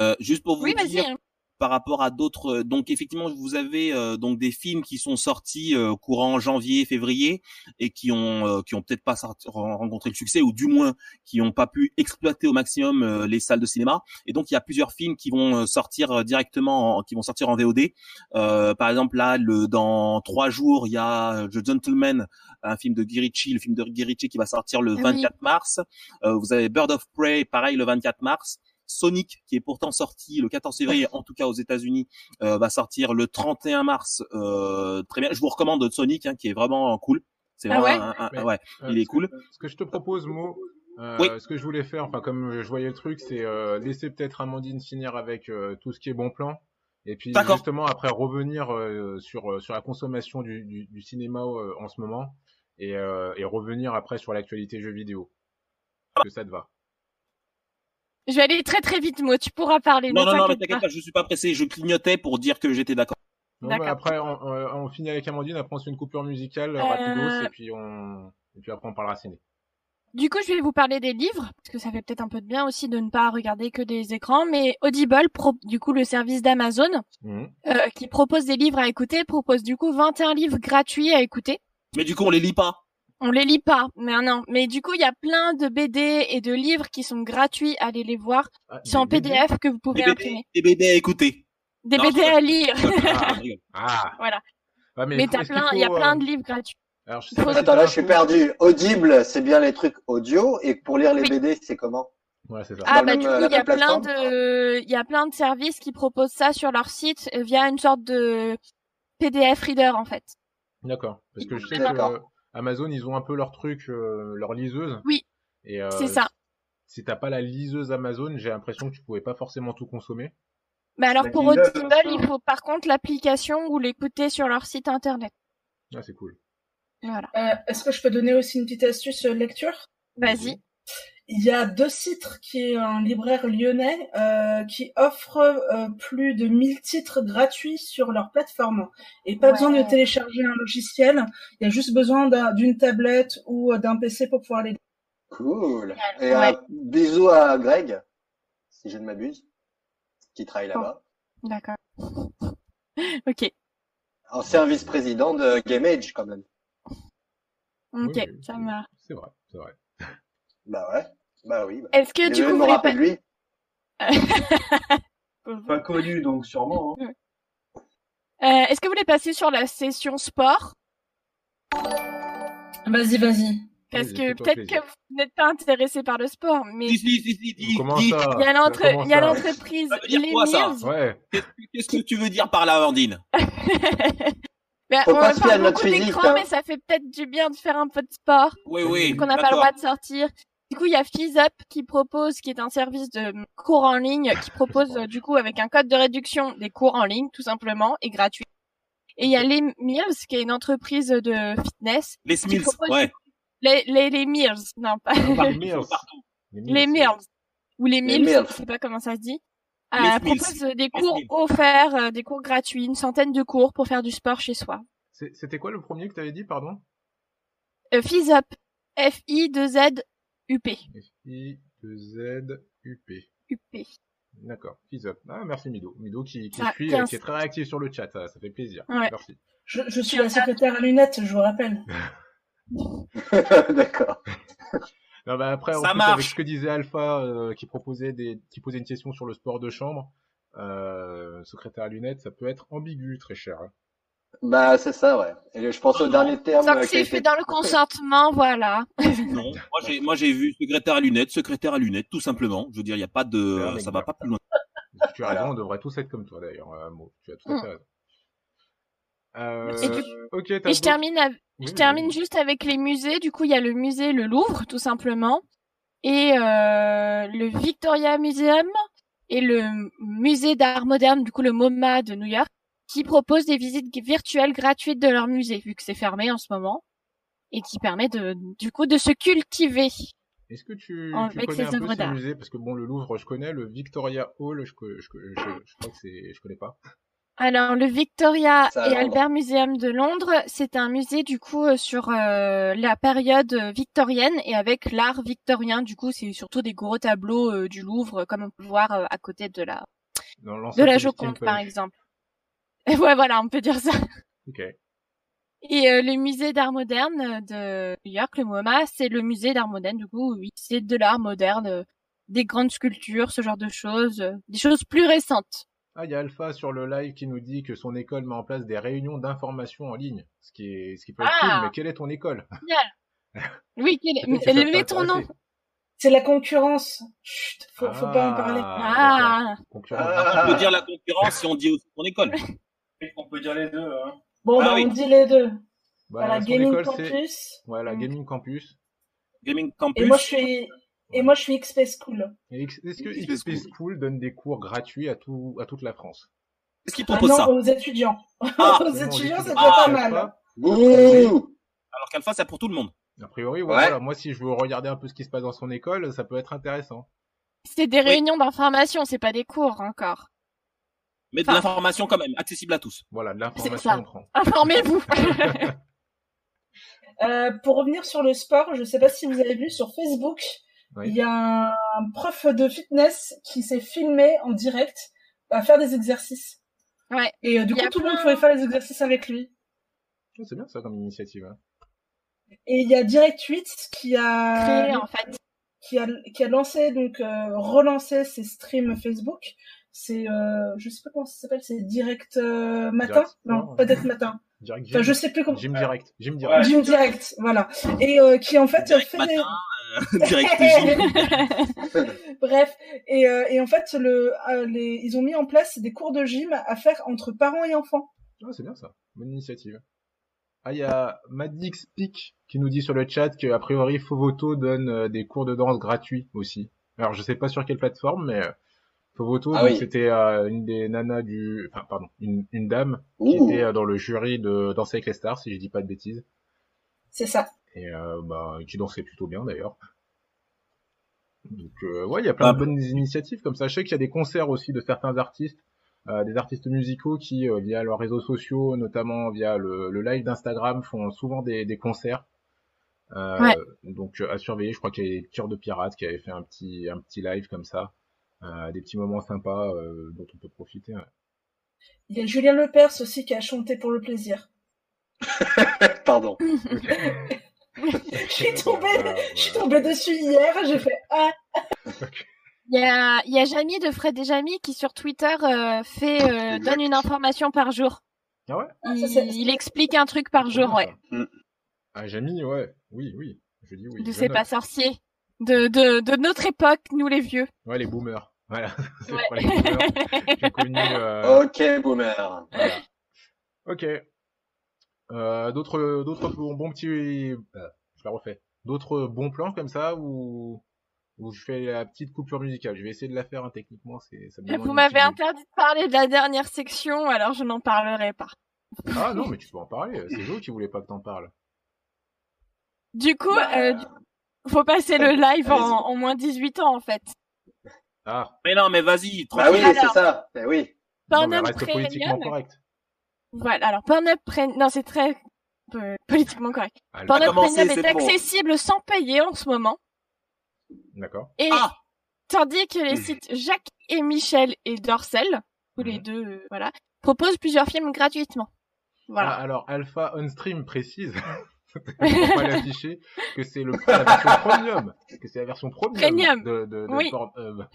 Euh, juste pour vous oui, dire. Par rapport à d'autres, euh, donc effectivement, vous avez donc des films qui sont sortis courant janvier, février et qui ont, qui ont peut-être pas rencontré le succès ou du moins qui n'ont pas pu exploiter au maximum les salles de cinéma. Et donc il y a plusieurs films qui vont sortir directement, qui vont sortir en VOD. par exemple là, le, dans trois jours, il y a The Gentleman un film de Guy le film de Guy qui va sortir le 24 ah mars. Euh, vous avez Bird of Prey, pareil, le 24 mars. Sonic, qui est pourtant sorti le 14 février, en tout cas aux États-Unis, euh, va sortir le 31 mars. Euh, très bien. Je vous recommande Sonic, hein, qui est vraiment cool. C'est ah vraiment, un, ouais, il est cool. Ce que je te propose, Mo, euh, ce que je voulais faire, enfin comme je voyais le truc, c'est euh, laisser peut-être Amandine finir avec tout ce qui est bon plan, et puis justement après revenir sur sur la consommation du, du, du cinéma en ce moment, et, euh, et revenir après sur l'actualité jeux vidéo. Que ça te va? Je vais aller très très vite, moi. Tu pourras parler. Non, non, non, mais t'inquiète pas, je suis pas pressé. Je clignotais pour dire que j'étais d'accord. après, on, on, finit avec Amandine. Après, on fait une coupure musicale euh... rapidos et puis on et puis après on parlera ciné. Du coup, je vais vous parler des livres, parce que ça fait peut-être un peu de bien aussi de ne pas regarder que des écrans, mais Audible, pro du coup le service d'Amazon, mmh. euh, qui propose des livres à écouter, propose du coup 21 livres gratuits à écouter. Mais du coup, on les lit pas. On les lit pas, mais non. Mais du coup, il y a plein de BD et de livres qui sont gratuits. Allez les voir. Ah, ils sont en PDF que vous pouvez imprimer. Des BD à écouter. Des BD à lire. Ah, ah. voilà. mais, t'as plein, il y a plein de euh, livres gratuits. Alors, je Attends, là, je suis perdu. Audible, c'est bien les trucs audio, et pour lire les BD, c'est comment? Ouais, ça. Ah bah du coup, il y a plein de, il y a plein de services qui proposent ça sur leur site via une sorte de PDF reader en fait. D'accord. Parce que je sais que Amazon, ils ont un peu leur truc, euh, leur liseuse. Oui. Et euh, c'est ça. Si t'as pas la liseuse Amazon, j'ai l'impression que tu pouvais pas forcément tout consommer. Mais alors pour Audible, il faut par contre l'application ou l'écouter sur leur site internet. Ah, c'est cool. Voilà. Euh, Est-ce que je peux donner aussi une petite astuce lecture? Vas-y. Il y a deux sites qui est un libraire lyonnais euh, qui offre euh, plus de 1000 titres gratuits sur leur plateforme et pas besoin de télécharger un logiciel. Il y a juste besoin d'une tablette ou euh, d'un PC pour pouvoir les. Cool. Et un bisou à Greg, si je ne m'abuse, qui travaille là-bas. D'accord. ok. Ancien vice-président de Game Age quand même. Ok, ça marche. C'est vrai, c'est vrai. Bah ouais. Bah oui. Bah. Est-ce que tu coup, vous pas... lui Pas connu, donc sûrement. Hein. Euh, Est-ce que vous voulez passer sur la session sport? Vas-y, vas-y. Parce que peut-être que vous n'êtes pas intéressé par le sport, mais si, si, si, il y a l'entreprise ouais. Qu'est-ce que tu veux dire par là, Amandine ben, on parle beaucoup d'écran, hein. mais ça fait peut-être du bien de faire un peu de sport. Oui, oui. Qu'on n'a pas le droit de sortir. Du coup, il y a FeeZup qui propose, qui est un service de cours en ligne, qui propose euh, du coup avec un code de réduction des cours en ligne, tout simplement, et gratuit. Et il y a les Meals, qui est une entreprise de fitness. Les Smills, ouais. Les, les, les Meals, non pas. les Meals. Les Meals. Ou les Meals, je sais pas comment ça se dit. Euh, propose des cours offerts, euh, des cours gratuits, une centaine de cours pour faire du sport chez soi. C'était quoi le premier que tu avais dit, pardon? Euh, Fizz Up. F-I-2-Z-U-P. F-I-2-Z-U-P. U-P. D'accord. Ah, merci Mido. Mido qui, qui, suit, qui est très réactif sur le chat, ça, ça fait plaisir. Merci. Je, je, suis la secrétaire à lunettes, je vous rappelle. D'accord. Non, bah après, en plus, avec ce que disait Alpha, euh, qui proposait des, qui posait une question sur le sport de chambre, euh, secrétaire à lunettes, ça peut être ambigu, très cher. Hein. Bah, c'est ça, ouais. Et je pense au dernier terme. Tant que c'est fait dans le consentement, voilà. non, moi j'ai, moi j'ai vu secrétaire à lunettes, secrétaire à lunettes, tout simplement. Je veux dire, il n'y a pas de, ça va pas plus loin. Tu as raison, on devrait tous être comme toi d'ailleurs, euh, Tu as tout à mm. fait raison. Euh, et, et je termine, je termine juste avec les musées. Du coup, il y a le musée le Louvre, tout simplement, et euh, le Victoria Museum et le musée d'art moderne, du coup le MoMA de New York, qui proposent des visites virtuelles gratuites de leur musée, vu que c'est fermé en ce moment, et qui permet de, du coup, de se cultiver. Est-ce que tu, tu connais un peu ces musées Parce que bon, le Louvre, je connais, le Victoria Hall, je, je, je, je crois que c'est, je connais pas. Alors le Victoria et Albert Museum de Londres, c'est un musée du coup euh, sur euh, la période victorienne et avec l'art victorien. Du coup, c'est surtout des gros tableaux euh, du Louvre, comme on peut voir à côté de la de la Joconde, par exemple. Et ouais, voilà, on peut dire ça. Ok. Et le musée d'art moderne de New York, le MoMA, c'est le musée d'art moderne. Du coup, oui, c'est de l'art moderne, des grandes sculptures, ce genre de choses, des choses plus récentes. Ah, il y a Alpha sur le live qui nous dit que son école met en place des réunions d'information en ligne, ce qui est, ce qui peut être cool. Ah. Mais quelle est ton école? Oui, quelle est... met ton nom. C'est la concurrence. Chut, faut, faut pas en parler. Ah. ah. On peut dire la concurrence si on dit aussi ton école. on peut dire les deux. Hein. Bon, bah, on dit les deux. Bah, voilà, Gaming Campus. Voilà. Gaming Campus. Gaming Campus. Et moi, je suis et moi, je suis XP School. Est-ce que XP, School donne des cours gratuits à, tout, à toute la France? Est-ce qu'ils proposent ah non, aux étudiants. Ah, aux étudiants, c'est pas mal. Alors qu'Alpha, c'est pour tout le monde. A priori, voilà. Moi, si je veux regarder un peu ce qui se passe dans son école, ça peut être intéressant. C'est des réunions d'information, c'est pas des cours encore. Mais de l'information quand même, accessible à tous. Voilà, de l'information on prend. Informez-vous. euh, pour revenir sur le sport, je sais pas si vous avez vu sur Facebook, il y a un prof de fitness qui s'est filmé en direct à faire des exercices. Ouais. Et euh, du coup, tout le monde pouvait faire les exercices avec lui. c'est bien ça comme initiative. Hein. Et il y a Direct 8 qui a Créé, en fait. qui a qui a lancé donc euh, relancé ses streams Facebook. C'est euh, je sais pas comment ça s'appelle, c'est Direct euh, matin, non, pas d'être matin. Direct enfin, je sais plus comment. Gym Direct. Gym Direct. Gym Direct, voilà. Et euh, qui en fait direct fait matin, direct Bref, et, euh, et en fait, le, euh, les, ils ont mis en place des cours de gym à faire entre parents et enfants. Ah, c'est bien ça, bonne initiative. Ah, il y a Madix Peak qui nous dit sur le chat que a priori Fovoto donne euh, des cours de danse gratuits aussi. Alors, je sais pas sur quelle plateforme, mais Ah c'était une des nanas du, enfin, pardon, une, une dame qui était dans le jury de Danser avec les stars, si je dis pas de bêtises. C'est ça et euh, bah, qui dansait plutôt bien d'ailleurs. Donc euh, ouais, il y a plein de bonnes initiatives comme ça. Je sais qu'il y a des concerts aussi de certains artistes, euh, des artistes musicaux qui, via leurs réseaux sociaux, notamment via le, live d'Instagram, font souvent des, des concerts. Ouais. Donc à surveiller. Je crois qu'il y a Cœur de Pirate qui avait fait un petit un petit live comme ça, des petits moments sympas dont on peut profiter. Il y a Julien Lepers aussi qui a chanté pour le plaisir. Pardon. je suis tombée, je suis tombée dessus hier, j'ai fait ah. Il y a, il y a Jamie de Fred et Jamie qui sur Twitter euh, fait euh, donne une information par jour. Ah ouais? Ah, il, explique un truc par jour, ouais. Mm. Ah Jamie, ouais, oui, oui, je dis oui. De C'est pas sorcier. De, de, de notre époque, nous les vieux. Ouais, les boomers. Voilà. Ouais. les boomers. connu. Euh... Ok, boomer. Voilà. Ok. Euh, d'autres, d'autres bons, petits, euh, je la refais. D'autres bons plans comme ça où, où je fais la petite coupure musicale? Je vais essayer de la faire hein, techniquement. C'est, ça Vous m'avez interdit de parler de la dernière section, alors je n'en parlerai pas. Ah non, mais tu peux en parler. C'est Jo qui voulait pas que t'en parles. Du coup, bah, euh, faut passer le live en, en, moins 18 ans en fait. Ah. Mais non, mais vas-y. Bah oui, c'est ça. Bah oui. Non, mais reste politiquement correct. Voilà, alors Pornhub non c'est très euh, politiquement correct. Ah, Pornhub Premium est, accessible sans payer en ce moment. D'accord. Et ah tandis que les sites Jacques et Michel et Dorsel, tous les mhm. deux, euh, voilà, proposent plusieurs films gratuitement. Voilà. Ah, alors Alpha On Stream précise. on pas l'afficher que c'est le la version premium, que c'est la version premium, de, de, de Pornhub.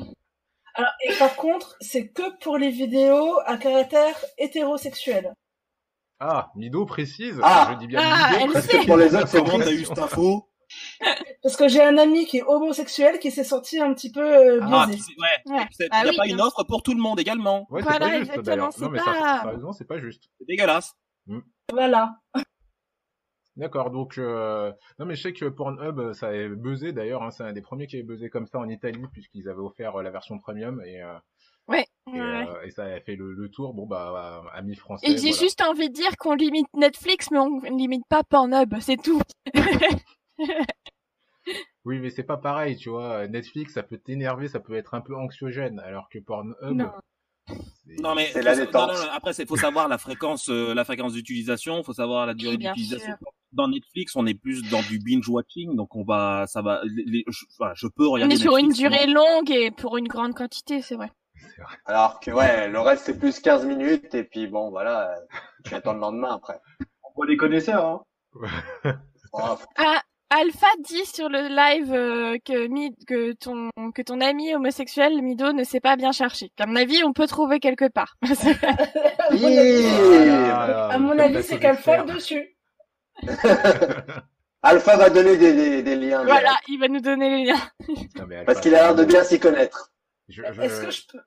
Alors, et par contre, c'est que pour les vidéos à caractère hétérosexuel. Ah, Mido précise. Ah, je dis bien ah, Mido. Parce que pour les autres, comment t'as eu cette info Parce que j'ai un ami qui est homosexuel qui s'est senti un petit peu euh, ah, biaisé. ouais. ouais. Il n'y a pas une offre pour tout le monde également. Ouais, c'est pas juste d'ailleurs. Non, mais pas... c'est pas juste. C'est dégueulasse. Hmm. Voilà. D'accord, donc euh... non mais je sais que Pornhub ça a buzzé d'ailleurs, hein, c'est un des premiers qui avait buzzé comme ça en Italie puisqu'ils avaient offert euh, la version premium et euh... Ouais. Et, euh, et, ça a fait le, le, tour, bon bah amis français. Et j'ai juste envie de dire qu'on limite Netflix, mais on limite pas Pornhub, c'est tout. oui, mais c'est pas pareil, tu vois. Netflix, ça peut t'énerver, ça peut être un peu anxiogène, alors que Pornhub. Non. Non mais la non, non, après il faut savoir la fréquence euh, la fréquence d'utilisation, faut savoir la durée d'utilisation. Dans Netflix, on est plus dans du binge watching, donc on va ça va les, je, enfin, je, peux regarder On est sur une durée longue et pour une grande quantité, c'est vrai. Alors que ouais, le reste c'est plus 15 minutes et puis bon voilà, tu attends le lendemain après. On voit les connaisseurs hein. ah, Alpha dit sur le live euh, que, que ton que ton ami homosexuel Mido ne sait pas bien chercher. À mon avis, on peut trouver quelque part. à mon avis, c'est qu'Alpha dessus. Alpha va donner des, des, liens. Voilà, il va nous donner les liens. Parce qu'il a l'air de bien s'y connaître. Est-ce que je peux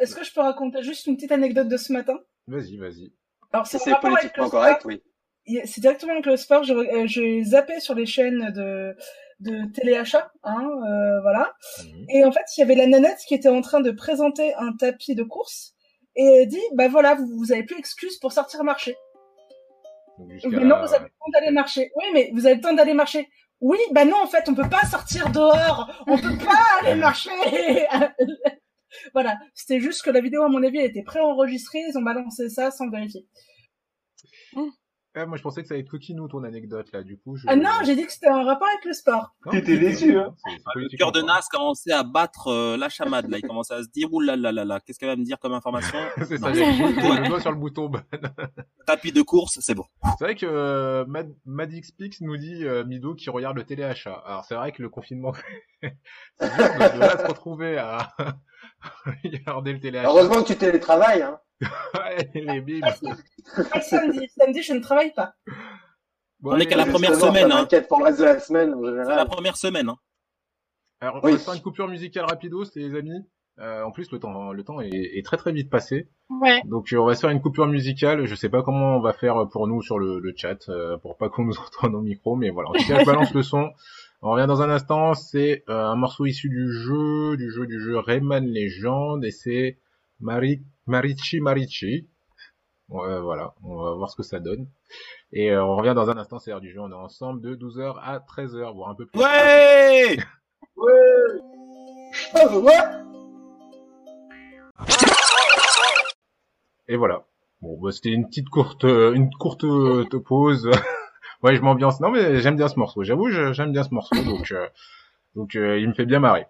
est-ce que je peux raconter juste une petite anecdote de ce matin? Vas-y, vas-y. Alors c'est politiquement correct, oui c'est directement avec le sport. Euh, j'ai zappé sur les chaînes de de téléachat, hein, euh, voilà. Mhm. Et en fait, il y avait la nanette qui était en train de présenter un tapis de course et elle dit, bah voilà, vous, vous avez plus d'excuses pour sortir marcher. Mais non, vous avez le temps d'aller marcher. Oui, mais vous avez le temps d'aller marcher. Oui, bah non, en fait, on peut pas sortir dehors. On peut pas aller marcher. voilà. C'était juste que la vidéo, à mon avis, elle était préenregistrée. Ils ont balancé ça sans vérifier. Ah, moi, je pensais que ça allait être coquinou ton anecdote là. Du coup, je... ah non, j'ai dit que c'était un rapport avec le sport. T'étais déçu, hein. Le cœur de Nas commençait à battre euh, la chamade là. Il commençait à se dire oulala là là Qu'est-ce qu'elle va me dire comme information? C'est ça. Le doigt sur le bouton. Tapis de course, c'est bon. C'est vrai que euh, Mad, Madxpix nous dit euh, Mido qui regarde le téléachat. Alors c'est vrai que le confinement, c'est dur de, de se retrouver à regarder le téléachat. Heureusement que tu télétravailles, hein. ouais, les bibles. samedi, samedi, je ne travaille pas. on est qu'à la première semaine. Hein. pour le reste de la semaine, en général. la première semaine. Hein. Alors, on va faire une coupure musicale rapidos, les amis. Euh, en plus, le temps, le temps est, est, très très vite passé. Ouais. Donc, on va faire une coupure musicale. Je sais pas comment on va faire pour nous sur le, le chat, euh, pour pas qu'on nous entende au micro, mais voilà. En tout cas, je balance le son. On revient dans un instant. C'est euh, un morceau issu du jeu, du jeu, du jeu Rayman Legend, et c'est Marie Marichi Marichi. voilà, on va voir ce que ça donne. Et euh, on revient dans un instant, c'est l'heure du jeu, on est ensemble de 12h à 13h, voire un peu plus. Ouais Ouais Et voilà. Bon, bah, c'était une petite courte, euh, une courte euh, pause. ouais, je m'ambiance. Non, mais j'aime bien ce morceau. J'avoue, j'aime bien ce morceau, donc, donc il me fait bien marrer.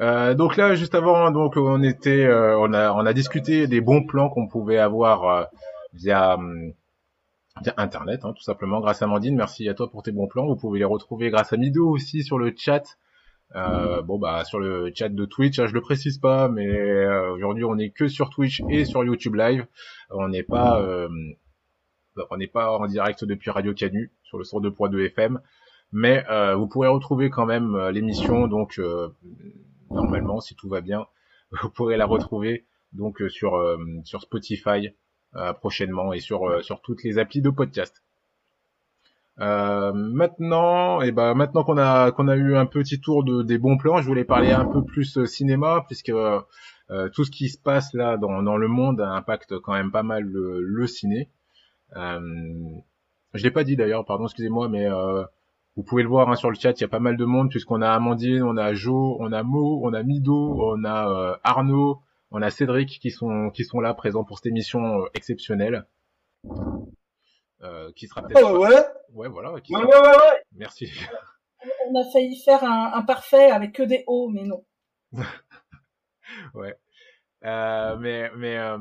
Euh, donc là, juste avant, donc on était, euh, on a, on a discuté des bons plans qu'on pouvait avoir euh, via, via Internet, hein, tout simplement, grâce à Amandine. Merci à toi pour tes bons plans. Vous pouvez les retrouver grâce à Mido aussi sur le chat. bon bah sur le chat de Twitch, hein, je le précise pas, mais aujourd'hui on est que sur Twitch et sur YouTube Live. On n'est pas, on n'est pas en direct depuis Radio Canu sur le 102.2 FM mais euh, vous pourrez retrouver quand même l'émission donc normalement, si tout va bien, vous pourrez la retrouver donc euh, sur euh, sur Spotify euh, prochainement et sur sur toutes les applis de podcast. maintenant, et eh ben maintenant qu'on a qu'on a eu un petit tour de des bons plans, je voulais parler un peu plus cinéma puisque tout ce qui se passe là dans, dans le monde impacte quand même pas mal le, le ciné. Euh, je l'ai pas dit d'ailleurs, pardon, excusez-moi, mais vous pouvez le voir hein, sur le chat, il y a pas mal de monde puisqu'on a Amandine, on a Jo, on a Mo, on a Mido, on a euh, Arnaud, on a Cédric qui sont qui sont là présents pour cette émission euh, exceptionnelle. Euh, qui sera peut-être. Oh, ouais. Ouais, voilà. Qui ouais, ouais, ouais, ouais. Merci. On a failli faire un, un parfait avec que des hauts, mais non. ouais. Euh, mais mais euh,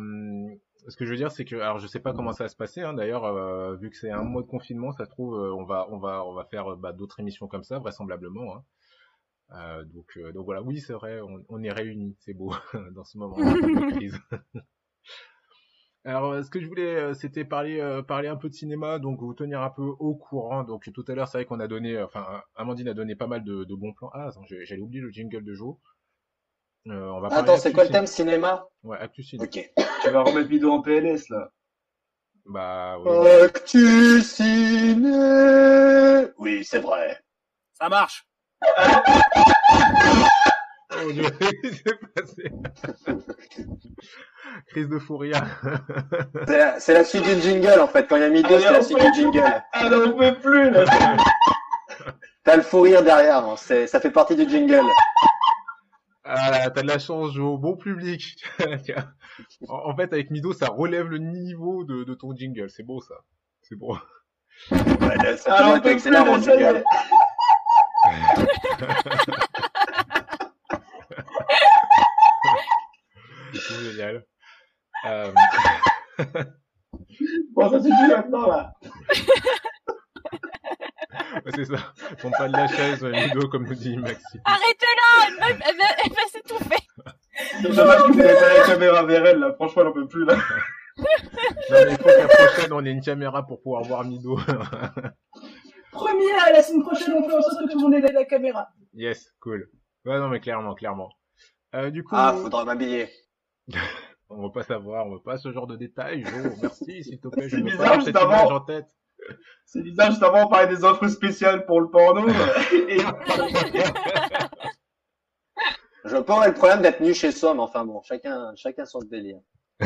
ce que je veux dire, c'est que alors je sais pas comment ça va se passer. Hein, D'ailleurs, euh, vu que c'est un mois de confinement, ça se trouve, euh, on va on va on va faire bah, d'autres émissions comme ça, vraisemblablement. Hein. Euh, donc donc voilà, oui, c'est vrai, on, on est réunis, c'est beau dans ce moment de crise. Alors, ce que je voulais, c'était parler, parler un peu de cinéma, donc vous tenir un peu au courant. Donc tout à l'heure, c'est vrai qu'on a donné, enfin, Amandine a donné pas mal de, de bons plans. Ah, j'allais oublier le jingle de Joe. Euh, on va Attends, c'est quoi le thème cinéma Ouais, Actu Ciné. Ok. tu vas remettre vidéo en PLS là. Bah oui. Actu Ciné Oui, c'est vrai. Ça marche Oh Dieu, c'est passé Crise de fou rire. c'est la, suite du jingle en fait. Quand il y a mis deux, c'est la suite du jingle. Ah non, on peut plus là. T'as le fou rire derrière, hein. ça fait partie du jingle. Ah, t'as de la chance, au bon public. en, fait, avec Mido, ça relève le niveau de, de ton jingle. C'est beau, ça. C'est beau. Ouais, ça Alors, été excellent, mon jingle. C'est génial. Euh... bon, ça suffit maintenant, là. C'est ça. Tombe pas de la chaise, Ludo, comme nous dit Maxime. Arrêtez-la Elle va, elle va, elle va s'étouffer C'est dommage que la caméra vers elle, là. Franchement, elle en peut plus, là. non, mais il faut qu'à prochaine, on ait une caméra pour pouvoir voir Mido. Premier, la semaine prochaine, on fait en sorte que tout le monde ait la caméra. Yes, cool. Ouais, non, mais clairement, clairement. Euh, du coup. Ah, faudra m'habiller. on veut pas savoir, on veut pas ce genre de détails. Merci, s'il te plaît. Je veux bizarre, pas cette image en tête. C'est bizarre, juste avant, on parlait des offres spéciales pour le porno. et... Je pas le problème d'être nu chez soi, mais enfin bon, chacun, chacun son délire.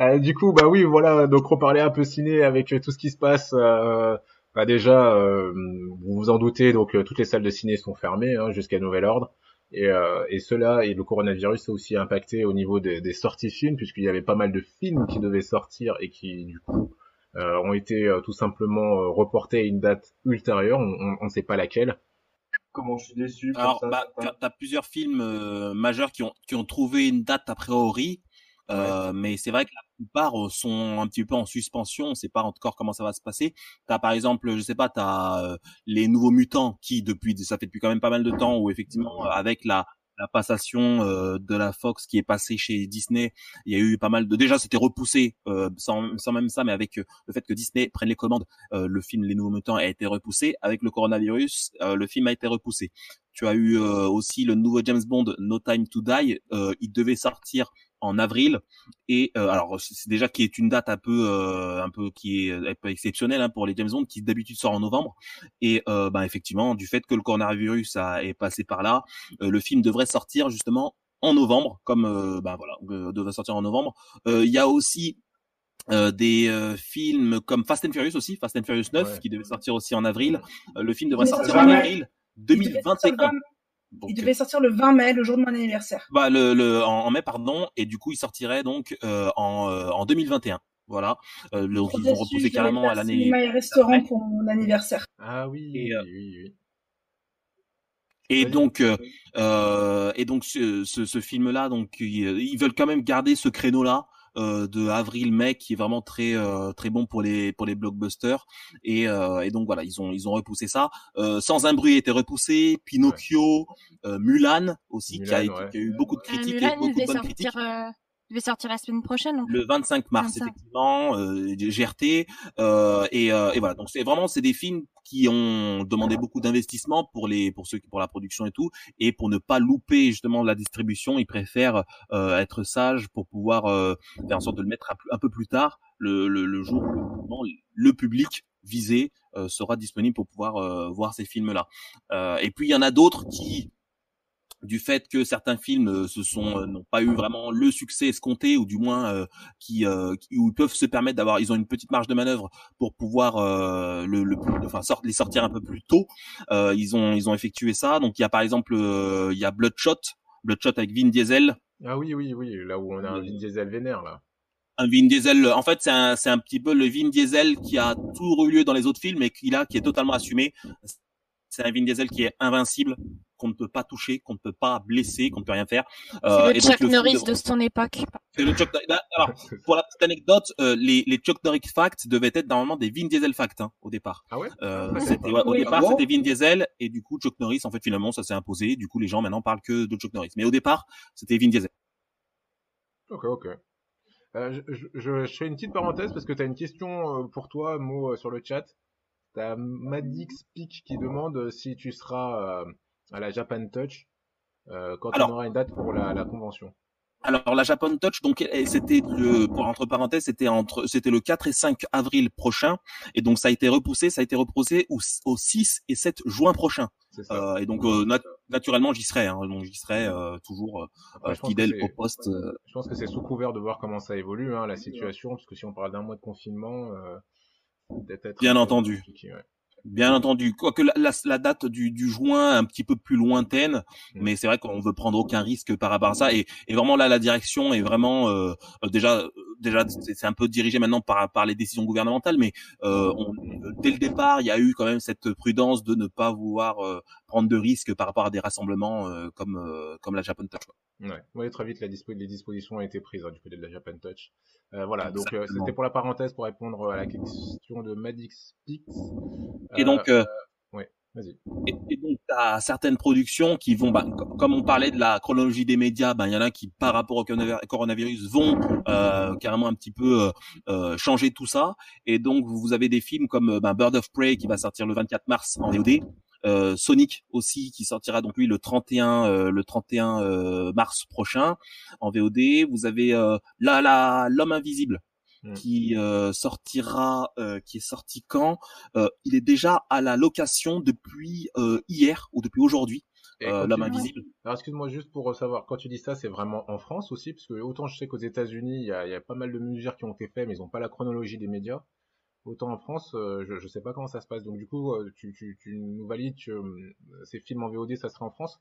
euh, du coup, bah oui, voilà, donc reparler un peu ciné avec tout ce qui se passe. Euh, bah déjà, euh, vous vous en doutez, donc euh, toutes les salles de ciné sont fermées hein, jusqu'à nouvel ordre. Et, euh, et cela et le coronavirus a aussi impacté au niveau des, des sorties films puisqu'il y avait pas mal de films qui devaient sortir et qui du coup euh, ont été euh, tout simplement euh, reportés à une date ultérieure, on ne sait pas laquelle. Comment je suis déçu. Alors, bah, t'as plusieurs films majeurs qui ont qui ont trouvé une date a priori, euh, mais c'est vrai que la plupart sont un petit peu en suspension. On sait pas encore comment ça va se passer. T'as par exemple, je sais pas, t'as les nouveaux mutants qui depuis ça fait depuis quand même pas mal de temps où effectivement avec la la passation euh, de la Fox qui est passée chez Disney, il y a eu pas mal de déjà c'était repoussé euh, sans, sans même ça mais avec euh, le fait que Disney prenne les commandes, le film Les Nouveaux Mutants a été repoussé. Avec le coronavirus, le film a été repoussé. Tu as eu aussi le nouveau James Bond No Time to Die, il devait sortir en avril. Et euh, alors c'est déjà qui est une date un peu euh, un peu qui est un peu exceptionnelle hein, pour les James Bond qui d'habitude sort en novembre. Et euh, ben effectivement du fait que le coronavirus a, est passé par là le film devrait sortir justement en novembre comme ben voilà devrait sortir en novembre. Il y a aussi des films comme Fast and Furious aussi Fast and Furious 9 qui devait sortir aussi en avril. Le film devrait sortir en avril 2021 il devait sortir le 20 mai, le jour de mon anniversaire. Bah le, le en, mai pardon, et du coup il sortirait donc euh, en, euh, en 2021. Voilà, euh, le, ils ont repoussé carrément à l'année. Cinéma et restaurant pour mon anniversaire. Ah oui. Et, euh, oui, oui. Et donc, euh, euh, et donc ce, ce, ce film-là, donc ils, veulent quand même garder ce créneau-là euh, de avril-mai qui est vraiment très euh, très bon pour les pour les blockbusters. Et, euh, et donc voilà ils ont ils ont repoussé ça. Sans un bruit était repoussé, Pinocchio, Mulan aussi qui, a, qui, a, eu beaucoup de critiques, Mulan, et beaucoup de bonnes sortir, critiques devait sortir la semaine prochaine. Donc. Le 25 mars, effectivement, euh, GRT. Euh, et, euh, et, voilà, donc c'est vraiment c'est des films qui ont demandé beaucoup d'investissement pour les pour ceux pour la production et tout, et pour ne pas louper justement la distribution, ils préfèrent euh, être sages pour pouvoir euh, faire en sorte de le mettre un, peu plus tard, le, le, le jour où le public visé euh, sera disponible pour pouvoir voir ces films-là. et puis il y en a d'autres qui du fait que certains films euh, se sont euh, n'ont pas eu vraiment le succès escompté ou du moins euh, qui, qui où ils peuvent se permettre d'avoir ils ont une petite marge de manœuvre pour pouvoir le, le enfin sort, les sortir un peu plus tôt ils ont ils ont effectué ça donc il y a par exemple il y a Bloodshot Bloodshot avec Vin Diesel ah oui oui oui là où on a un Vin Diesel vénère là un Vin Diesel. En fait, c'est un, c'est un petit peu le Vin Diesel qui a tout eu lieu dans les autres films et qui là, qui est totalement assumé. C'est un Vin Diesel qui est invincible, qu'on ne peut pas toucher, qu'on ne peut pas blesser, qu'on ne peut rien faire. Euh, c'est le Chuck Norris de... son époque. C'est le Chuck Alors, pour la petite anecdote, euh, les, les Chuck Norris facts devaient être normalement des Vin Diesel facts hein, au départ. Ah ouais, euh, c'était, ouais, Au départ, ah c'était Vin Diesel et du coup Chuck Norris, en fait, finalement, ça s'est imposé. Du coup, les gens maintenant parlent que de Chuck Norris. Mais au départ, c'était Vin Diesel. Ok, ok. Euh, je, je, je, fais une petite parenthèse parce que tu as une question euh, pour toi, Mo, sur le chat. T'as Madix Peak qui demande euh, si tu seras euh, à la Japan Touch euh, quand on aura une date pour la, la convention. Alors la Japan Touch, donc c'était le, pour entre parenthèses, c'était entre, c'était le 4 et 5 avril prochain, et donc ça a été repoussé, ça a été repoussé au, au 6 et 7 juin prochain. Euh, et donc euh, naturellement j'y serai, hein, donc j'y serai euh, toujours fidèle au poste. Je pense que c'est sous couvert de voir comment ça évolue, hein, la situation, parce que si on parle d'un mois de confinement, peut-être. Bien entendu. Ouais. Bien entendu, quoique la, la, la date du, du, juin un petit peu plus lointaine, mm. mais c'est vrai qu'on veut prendre aucun risque par rapport à ça. Et, et vraiment là, la direction est vraiment euh, déjà déjà c'est un peu dirigé maintenant par par les décisions gouvernementales, mais euh, on, dès le départ, il y a eu quand même cette prudence de ne pas vouloir euh, prendre de risques par rapport à des rassemblements euh, comme euh, comme la Japan Touch. Ouais, ouais, très vite la dispo les dispositions ont été prises hein, du côté de la Japan Touch. voilà, donc c'était pour la parenthèse pour répondre à la question de Madix Pix. Et donc, euh, ouais, vas-y. Et, et, donc, t'as certaines productions qui vont, bah, comme on parlait de la chronologie des médias, bah, il y en a qui, par rapport au coronavirus, vont euh, carrément un petit peu euh, euh changer tout ça. Et donc, vous avez des films comme bah, Bird of Prey qui va sortir le 24 mars en VOD. Euh, Sonic aussi qui sortira donc lui le 31 euh, le 31 euh, mars prochain en VOD. Vous avez là la l'homme invisible Mm. qui euh, sortira, euh, qui est sorti quand euh, Il est déjà à la location depuis hier ou depuis aujourd'hui. L'homme invisible. Alors excuse-moi juste pour savoir, quand tu dis ça, c'est vraiment en France aussi, parce que autant je sais qu'aux États-Unis, il y a, y a, pas mal de mesures qui ont été faites, mais ils n'ont pas la chronologie des médias. Autant en France, je, je sais pas comment ça se passe. Donc du coup, tu, tu, tu nous valides que ces films en VOD, ça sera en France?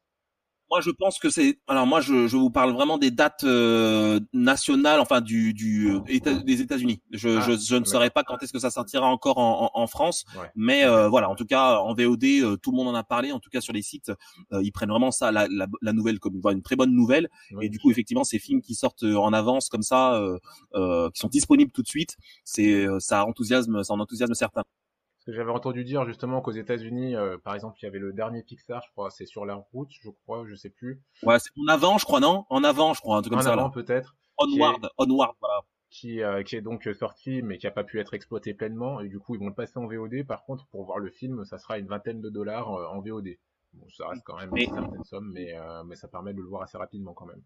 Moi, je pense que c'est. Alors moi, je, je, vous parle vraiment des dates euh, nationales, enfin du, du état, des États-Unis. Je, ah, je, je, ne saurais pas quand est-ce que ça sortira encore en, en, en France, ouais. mais euh, voilà. En tout cas, en VOD, euh, tout le monde en a parlé. En tout cas, sur les sites, euh, ils prennent vraiment ça, la, la, la nouvelle, comme une très bonne nouvelle. Et du coup, effectivement, ces films qui sortent en avance comme ça, qui sont disponibles tout de suite, c'est ça enthousiasme, ça en enthousiasme certains. Parce que j'avais entendu dire justement qu'aux États-Unis, euh, par exemple, il y avait le dernier Pixar, je crois, c'est sur la route, je crois, je sais plus. Ouais, c'est en avant, je crois, non? En avant, je crois, un truc comme en ça. En avant, peut-être. Onward, est... Onward, voilà. Qui, euh, qui est donc sorti, mais qui a pas pu être exploité pleinement, et du coup, ils vont le passer en VOD. Par contre, pour voir le film, ça sera une vingtaine de dollars euh, en VOD. Bon, ça reste quand même mais... une certaine somme, mais, euh, mais ça permet de le voir assez rapidement quand même.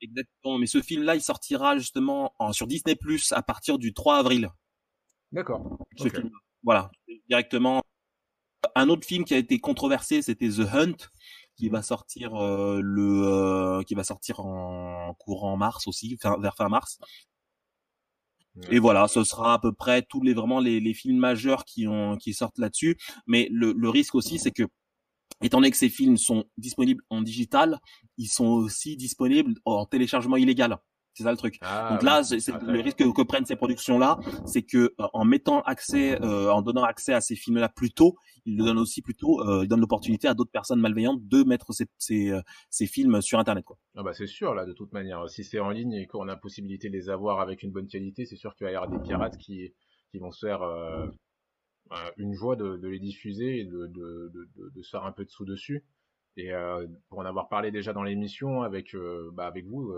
Exactement, mais ce film-là, il sortira justement en, sur Disney Plus à partir du 3 avril. D'accord. Ce okay. film. Voilà, directement un autre film qui a été controversé, c'était The Hunt, qui va sortir euh, le, euh, qui va sortir en courant mars aussi, fin, vers fin mars. Ouais. Et voilà, ce sera à peu près tous les vraiment les, les films majeurs qui ont qui sortent là-dessus. Mais le, le risque aussi, c'est que étant donné que ces films sont disponibles en digital, ils sont aussi disponibles en téléchargement illégal. C'est ça le truc. Ah, Donc là, ah, le risque que, prennent ces productions-là, c'est que euh, en mettant accès, euh, en donnant accès à ces films-là plus tôt, ils donnent aussi plus tôt, euh, ils donnent l'opportunité à d'autres personnes malveillantes de mettre ces, ces, euh, ces, films sur Internet. Quoi. Ah bah c'est sûr là, de toute manière. Si c'est en ligne et qu'on a la possibilité de les avoir avec une bonne qualité, c'est sûr qu'il va y avoir des pirates qui qui vont se faire une joie de, de, les diffuser et de, de, de, de, se faire un peu de sous dessus. Et pour en avoir parlé déjà dans l'émission avec bah avec vous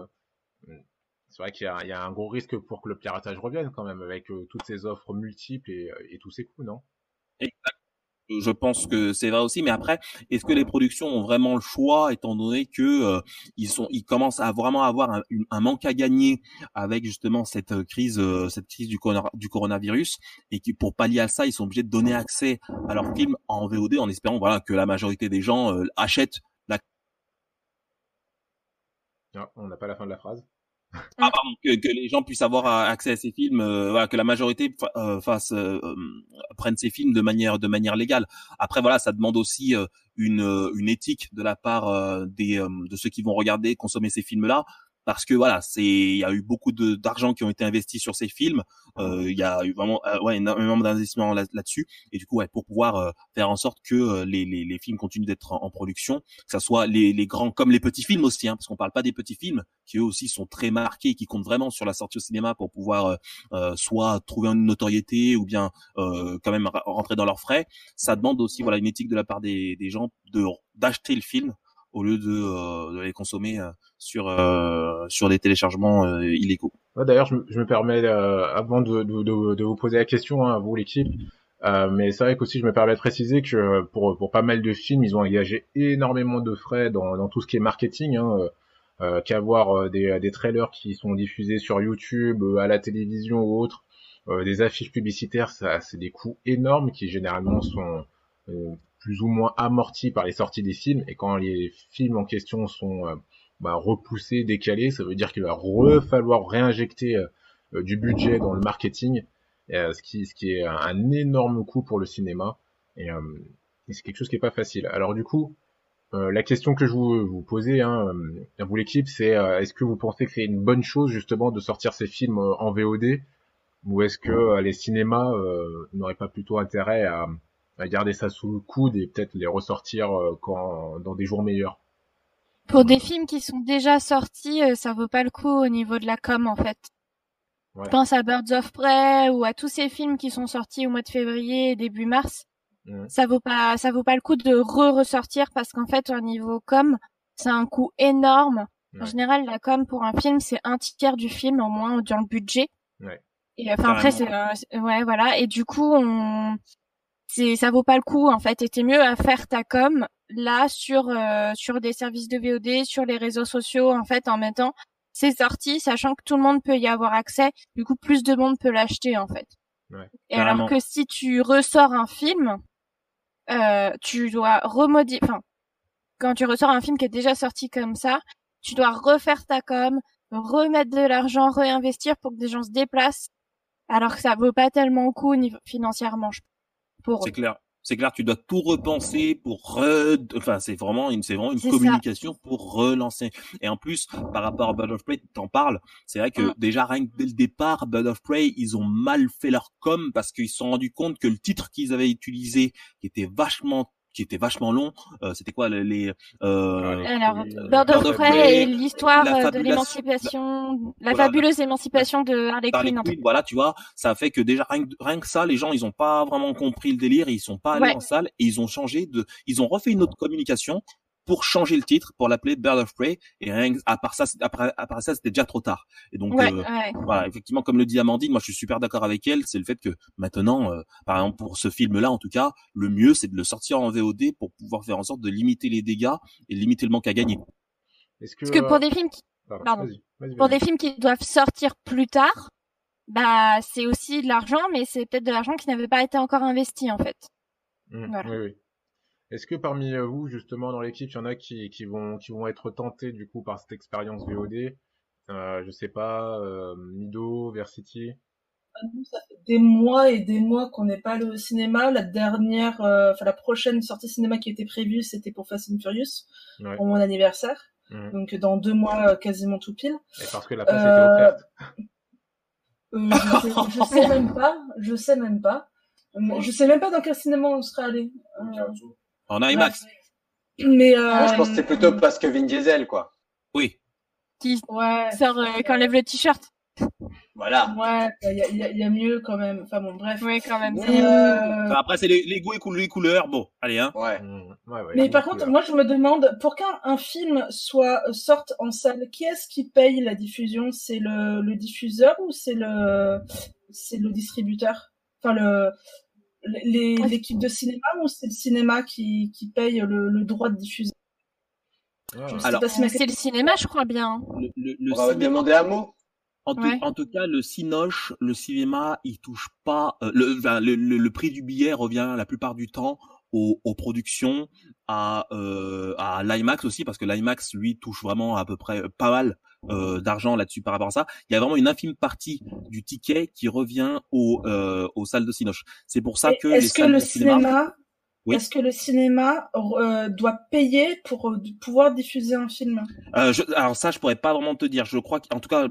c'est vrai qu'il y, y, a un gros risque pour que le piratage revienne quand même avec euh, toutes ces offres multiples et, et tous ces coûts, non? Exact. Je pense que c'est vrai aussi, mais après, est-ce que les productions ont vraiment le choix, étant donné que euh, ils sont, ils commencent à vraiment avoir un, un, manque à gagner avec justement cette crise, euh, cette crise du, du coronavirus, et qui pour pallier à ça, ils sont obligés de donner accès à leurs films en VOD, en espérant voilà que la majorité des gens euh, achètent la. Ah, on n'a pas la fin de la phrase. Ah, que, les gens puissent avoir accès à ces films, euh, voilà, que la majorité euh, fasse euh, euh, prenne ces films de manière de manière légale. Après voilà, ça demande aussi euh, une une éthique de la part des de ceux qui vont regarder consommer ces films-là. Parce que voilà, c'est il y a eu beaucoup de d'argent qui ont été investis sur ces films. Euh, il y a eu vraiment euh, ouais énormément d'investissements là-dessus et du coup ouais pour pouvoir euh, faire en sorte que euh, les, les, les films continuent d'être en, production, que ça soit les, les grands comme les petits films aussi, hein, parce qu'on parle pas des petits films qui eux aussi sont très marqués, qui comptent vraiment sur la sortie au cinéma pour pouvoir soit trouver une notoriété ou bien quand même rentrer dans leurs frais. Ça demande aussi voilà une éthique de la part des, des gens de d'acheter le film au lieu de, euh, les consommer euh, sur euh, sur des téléchargements illégaux. D'ailleurs, je, je, me permets, avant de, de, de, vous poser la question, hein, vous l'équipe, mais c'est vrai qu'aussi je me permets de préciser que pour, pour pas mal de films, ils ont engagé énormément de frais dans, dans tout ce qui est marketing. Hein, qu'avoir des, des trailers qui sont diffusés sur YouTube, à la télévision ou autre, des affiches publicitaires, ça c'est des coûts énormes qui généralement sont plus ou moins amorti par les sorties des films. Et quand les films en question sont euh, bah, repoussés, décalés, ça veut dire qu'il va falloir réinjecter euh, euh, du budget dans le marketing, ce, qui, ce qui est un, énorme coût pour le cinéma. Et, c'est quelque chose qui est pas facile. Alors du coup, la question que je vous, vous posais, hein, vous l'équipe, c'est est-ce que vous pensez que c'est une bonne chose justement de sortir ces films en VOD ou est-ce que les cinémas n'auraient pas plutôt intérêt à, à garder ça sous le coude et peut-être les ressortir euh, quand dans des jours meilleurs. Pour des films qui sont déjà sortis, euh, ça vaut pas le coup au niveau de la com en fait. Je pense à Birds of Prey ou à tous ces films qui sont sortis au mois de février et début mars. Mmh. Ça vaut pas, ça vaut pas le coup de re-ressortir parce qu'en fait, au niveau com, c'est un coût énorme. En général, la com pour un film, c'est un tiers du film, au moins, dans le budget. Ouais. Et enfin, après, c'est, euh, ouais, voilà. Et du coup, on, c'est ça vaut pas le coup en fait. Et mieux à faire ta com là sur euh, sur des services de VOD, sur les réseaux sociaux en fait en mettant c'est sorti, sachant que tout le monde peut y avoir accès. Du coup, plus de monde peut l'acheter en fait. Ouais, et alors que si tu ressors un film, euh, tu dois remodifier. Enfin, quand tu ressors un film qui est déjà sorti comme ça, tu dois refaire ta com, remettre de l'argent, réinvestir pour que des gens se déplacent. Alors que ça vaut pas tellement le coup financièrement. Je c'est clair. C'est clair, tu dois tout repenser pour re... enfin c'est vraiment une c'est vraiment une communication pour relancer. Et en plus par rapport à Bird of Prey, t'en parles, c'est vrai que mm. déjà rien que dès le départ Bird of Prey, ils ont mal fait leur com parce qu'ils se sont rendus compte que le titre qu'ils avaient utilisé qui était vachement qui était vachement long. Euh, c'était quoi les euh, Alors, Bird of Prey et l'histoire de l'émancipation, la fabuleuse émancipation de Harley, Quinn. Voilà, tu vois, ça fait que déjà rien que, rien que ça, les gens ils ont pas vraiment compris le délire, ils sont pas allés en salle et ils ont changé de, ils ont refait une autre communication pour changer le titre, pour l'appeler Bird of Prey. Et rien à part ça, après, après ça, c'était déjà trop tard. Et donc, euh, voilà, effectivement, comme le dit Amandine, moi, je suis super d'accord avec elle. C'est le fait que maintenant, euh, par exemple, pour ce film-là, en tout cas, le mieux, c'est de le sortir en VOD pour pouvoir faire en sorte de limiter les dégâts et limiter le manque à gagner. Parce que pour des films qui, pardon, pour des films qui doivent sortir plus tard, bah, c'est aussi de l'argent, mais c'est peut-être de l'argent qui n'avait pas été encore investi, en fait. Mmh, voilà. Oui, oui. Est-ce que parmi euh, vous, justement, dans l'équipe, il y en a qui, qui, vont, qui vont être tentés, du coup, par cette expérience VOD euh, Je sais pas, euh, Mido, Versity? Ah, nous, ça fait des mois et des mois qu'on n'est pas allé au cinéma. La dernière, euh, enfin la prochaine sortie cinéma qui était prévue, c'était pour Fast and Furious, pour mon anniversaire. Mmh. Donc dans deux mois, quasiment tout pile. Et parce que la place était offerte. je, sais, sais même pas. Je sais même pas. Je sais même pas dans quel cinéma on serait allé. En IMAX. Mais euh... je pense que c'est plutôt parce que Vin Diesel, quoi. Oui. Qui ouais. sort euh, quand lève le t-shirt. Voilà. Ouais, il y a, y a, mieux quand même. Enfin bon, bref. Oui, quand même. Euh... après, c'est les, les, goûts et les couleurs. Bon, allez, hein. Ouais. Mmh. ouais, ouais Mais par contre, moi, je me demande, pour qu'un film soit sorte en salle, qui est-ce qui paye la diffusion? C'est le, le diffuseur ou c'est le, c'est le distributeur? Enfin, le, l'équipe de cinéma ou c'est le cinéma qui, qui paye le, le droit de diffuser? Ah. Alors, c'est le cinéma, je crois bien. Le, le, On va demander un mot. En, en, tout cas, le Cinoche, le cinéma, il touche pas. Euh, le, le, le, prix du billet revient la plupart du temps aux, aux productions, à, euh, à l'IMAX aussi, parce que l'IMAX, lui, touche vraiment à peu près pas mal euh, d'argent là-dessus par rapport à ça. Il y a vraiment une infime partie du ticket qui revient aux, euh, aux salles de Cinoche. C'est pour ça que est-ce que le cinéma, est-ce que le cinéma euh, doit payer pour euh, pouvoir diffuser un film? Euh, je, Alors ça, je pourrais pas vraiment te dire. Je crois qu'en tout cas,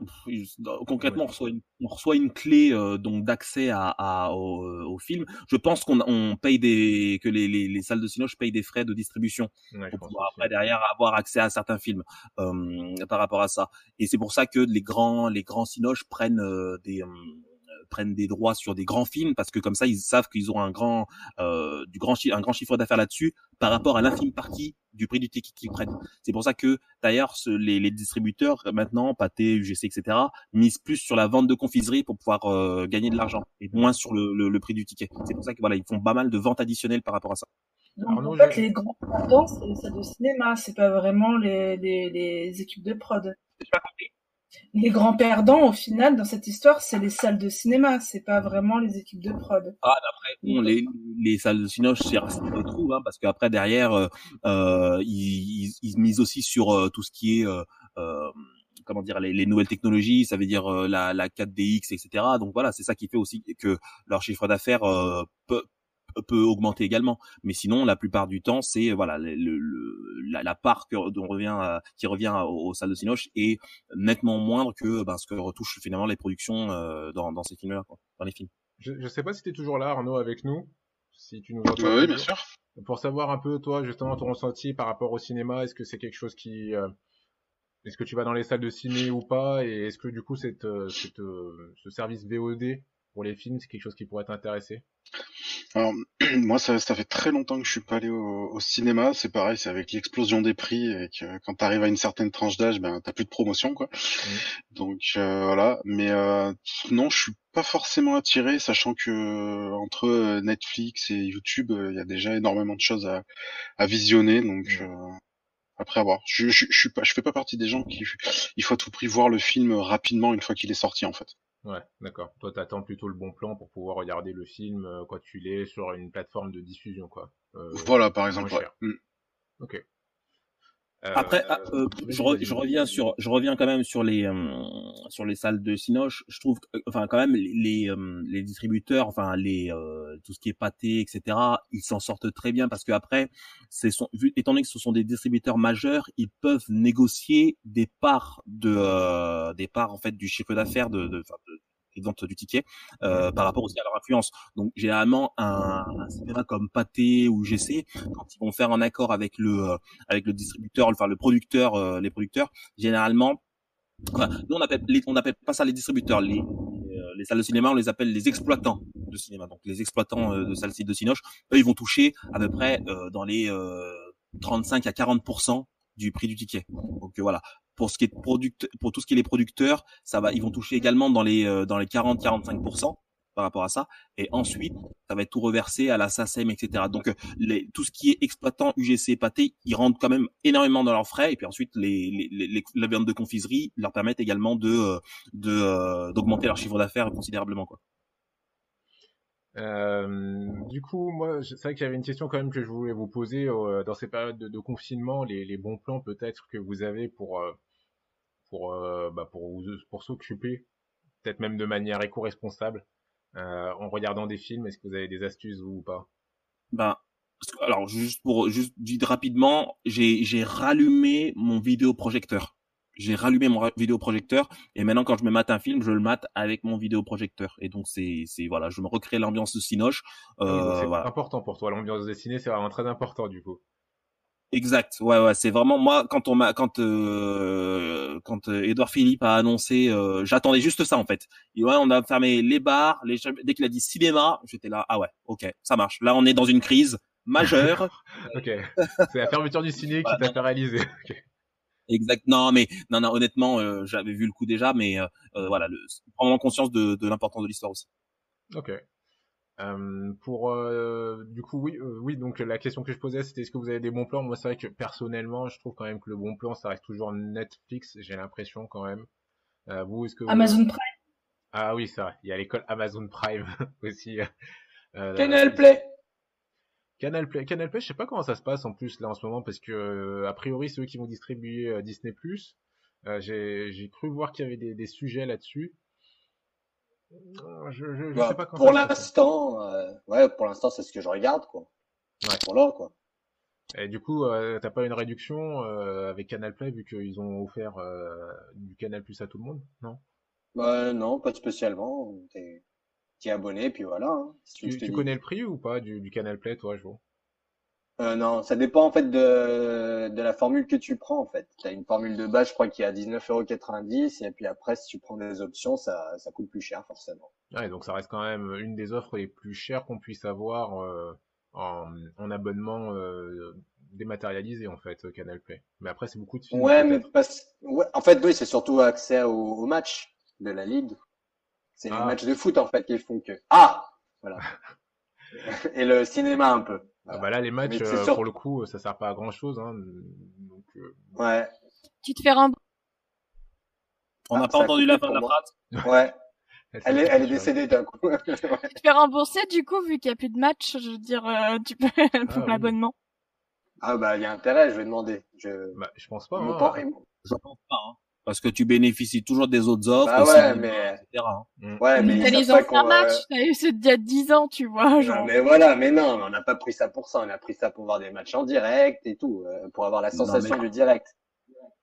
concrètement, on, reçoit une, on reçoit une clé euh, donc d'accès à, à au, au, film. Je pense qu'on on paye des que les, les, les salles de cinéma payent des frais de distribution pour pouvoir après derrière avoir accès à certains films par rapport à ça. Et c'est pour ça que les grands les grands cinoches prennent des prennent des droits sur des grands films parce que comme ça ils savent qu'ils auront un grand euh, du grand un grand chiffre d'affaires là-dessus par rapport à l'infime partie du prix du ticket qu'ils prennent. C'est pour ça que d'ailleurs les, les, distributeurs maintenant, Pathé, UGC, etc. misent plus sur la vente de confiserie pour pouvoir euh, gagner de l'argent et moins sur le, le, prix du ticket. C'est pour ça que voilà ils font pas mal de ventes additionnelles par rapport à ça. en fait, les grands perdants, c'est les salles de cinéma, c'est pas vraiment les, les, les équipes de prod. Pas compris les grands perdants, au final, dans cette histoire, c'est les salles de cinéma, c'est pas vraiment les équipes de prod. Ah, d'après, bon, les, les salles de cinéma, c'est ce qu'ils retrouvent, hein, parce qu'après, derrière, euh, euh ils, ils, misent aussi sur euh, tout ce qui est... Euh, euh, comment dire les, les, nouvelles technologies, ça veut dire la, la 4DX, etc. Donc voilà, c'est ça qui fait aussi que leur chiffre d'affaires peut, peut augmenter également. Mais sinon, la plupart du temps, c'est voilà le, le, la, la, part que, dont revient qui revient aux, salles de Cinoche est nettement moindre que ben, ce que retouchent finalement les productions euh, dans, dans ces films-là, dans les films. Je, je sais pas si tu es toujours là, Arnaud, avec nous. Si tu nous entends. oui, bien sûr. Pour savoir un peu, toi, justement, ton ressenti par rapport au cinéma, est-ce que c'est quelque chose qui, euh, est-ce que tu vas dans les salles de ciné ou pas, et est-ce que du coup, cette, euh, cette, ce service VOD pour les films, c'est quelque chose qui pourrait t'intéresser? Alors, moi, ça, ça fait très longtemps que je suis pas allé au, cinéma. C'est pareil, c'est avec l'explosion des prix et que quand tu arrives à une certaine tranche d'âge, ben t'as plus de promotion, quoi. Mmh. Donc euh, voilà. Mais euh, non, je suis pas forcément attiré, sachant que entre Netflix et YouTube, il y a déjà énormément de choses à, à visionner. Donc mmh. euh, après avoir, je, je, je, suis pas, je fais pas partie des gens qui, il faut à tout prix voir le film rapidement une fois qu'il est sorti, en fait. Ouais, d'accord. Toi, t'attends plutôt le bon plan pour pouvoir regarder le film euh, quand tu l'es sur une plateforme de diffusion, quoi. Euh, voilà, par exemple. Ouais. Mm. Ok. Euh, Après, ah, euh, je, je, reviens sur, je reviens quand même sur les sur les salles de Cinoche. Je trouve, enfin quand même les les distributeurs, enfin les tout ce qui est pâté, etc. Ils s'en sortent très bien parce que après, c'est son, vu, étant donné que ce sont des distributeurs majeurs, ils peuvent négocier des parts de des parts en fait du chiffre d'affaires de, de, de vente du ticket euh, par rapport aussi à leur influence. Donc généralement un, un cinéma comme Pathé ou GC, quand ils vont faire un accord avec le euh, avec le distributeur, enfin le producteur, euh, les producteurs, généralement, nous on appelle on appelle pas ça les distributeurs, les les salles de cinéma, on les appelle les exploitants de cinéma. Donc les exploitants de salles de cinoche, eux, ils vont toucher à peu près dans les 35 à 40 du prix du ticket. Donc voilà, pour ce qui est product, pour tout ce qui est les producteurs, ça va, ils vont toucher également dans les euh, dans les 40-45% par rapport à ça. Et ensuite, ça va être tout reversé à la SACEM, etc. Donc, euh, les, tout ce qui est exploitant UGC pâté, ils rentrent quand même énormément dans leurs frais. Et puis ensuite, les, les, les la vente de confiserie leur permettent également de euh, de d'augmenter leur chiffre d'affaires considérablement, quoi. Euh, du coup, moi, c'est vrai qu'il y avait une question quand même que je voulais vous poser euh, dans ces périodes de, de confinement, les, les, bons plans peut-être que vous avez pour pour, euh, bah pour, pour s'occuper, peut-être même de manière éco-responsable, euh, en regardant des films Est-ce que vous avez des astuces ou pas? Ben, alors juste pour juste dire rapidement, j'ai j'ai rallumé mon vidéoprojecteur. J'ai rallumé mon vidéoprojecteur et maintenant quand je me mate un film, je le mate avec mon vidéoprojecteur et donc c'est c'est voilà, je me recrée l'ambiance de Cinoche. Euh, c'est important pour toi l'ambiance de ciné, c'est vraiment très important du coup. Exact. Ouais, ouais. C'est vraiment moi quand on m'a quand euh, quand euh, Edouard Philippe a annoncé, euh, j'attendais juste ça en fait. Et ouais, on a fermé les bars. Les... Dès qu'il a dit cinéma, j'étais là. Ah ouais, ok, ça marche. Là, on est dans une crise majeure. ok. C'est la fermeture du ciné qui t'a paralysé. Exact. Non, mais non, non. Honnêtement, euh, j'avais vu le coup déjà, mais voilà, le... prendre conscience de, de l'importance de l'histoire aussi. Ok. Euh, pour euh, du coup oui euh, oui donc la question que je posais c'était est-ce que vous avez des bons plans? Moi c'est vrai que personnellement je trouve quand même que le bon plan ça reste toujours Netflix j'ai l'impression quand même. Vous est-ce que Amazon Prime. Ah oui ça il y a l'école Amazon Prime aussi. Canal Play. Canal Play Canal Play je sais pas comment ça se passe en plus là en ce moment parce que a priori c'est eux qui vont distribuer Disney Plus. J'ai j'ai cru voir qu'il y avait des, des sujets là-dessus je, je, bah, sais pas pour l'instant, euh, ouais, pour l'instant, c'est ce que je regarde, quoi. Ouais. Voilà, quoi. Et du coup, euh, t'as pas une réduction euh, avec Canal Play vu qu'ils ont offert du Canal Plus à tout le monde, non? Bah non, pas spécialement. T'es es abonné, puis voilà. Hein, tu, tu connais le prix ou pas du, du Canal Play, toi, Jo euh, non, ça dépend en fait de, de la formule que tu prends en fait. Tu as une formule de base, je crois, qui est à 19,90€ et puis après, si tu prends des options, ça, ça coûte plus cher forcément. Ouais, donc ça reste quand même une des offres les plus chères qu'on puisse avoir euh, en, en, abonnement euh, dématérialisé en fait, Canal Play. Mais après, c'est beaucoup de films. Ouais, mais ouais, en fait, oui, c'est surtout accès au, au match de la ligue. C'est les ah. matchs de foot en fait qui font que. Ah, voilà. et le cinéma un peu. Ah bah là, les matchs, euh, pour le coup, ça sert pas à grand chose. Hein. Donc, euh... Ouais. Tu te fais rembourser. On n'a ah, pas entendu la fin de la phrase. Ouais. Elle est, elle est décédée d'un coup. tu te fais rembourser du coup, vu qu'il n'y a plus de match, je veux dire, euh, tu peux pour ah, l'abonnement. Ah bah il y a intérêt, je vais demander. Je, bah, je pense pas. Hein. Je pense pas. Hein parce que tu bénéficies toujours des autres offres, bah ouais, mais... etc. Hein. Mm. Ouais, mais t'as les anciens matchs, t'as eu d'il y a 10 ans, tu vois. Genre. Non, mais voilà, mais non, on n'a pas pris ça pour ça, on a pris ça pour voir des matchs en direct et tout, euh, pour avoir la sensation du direct.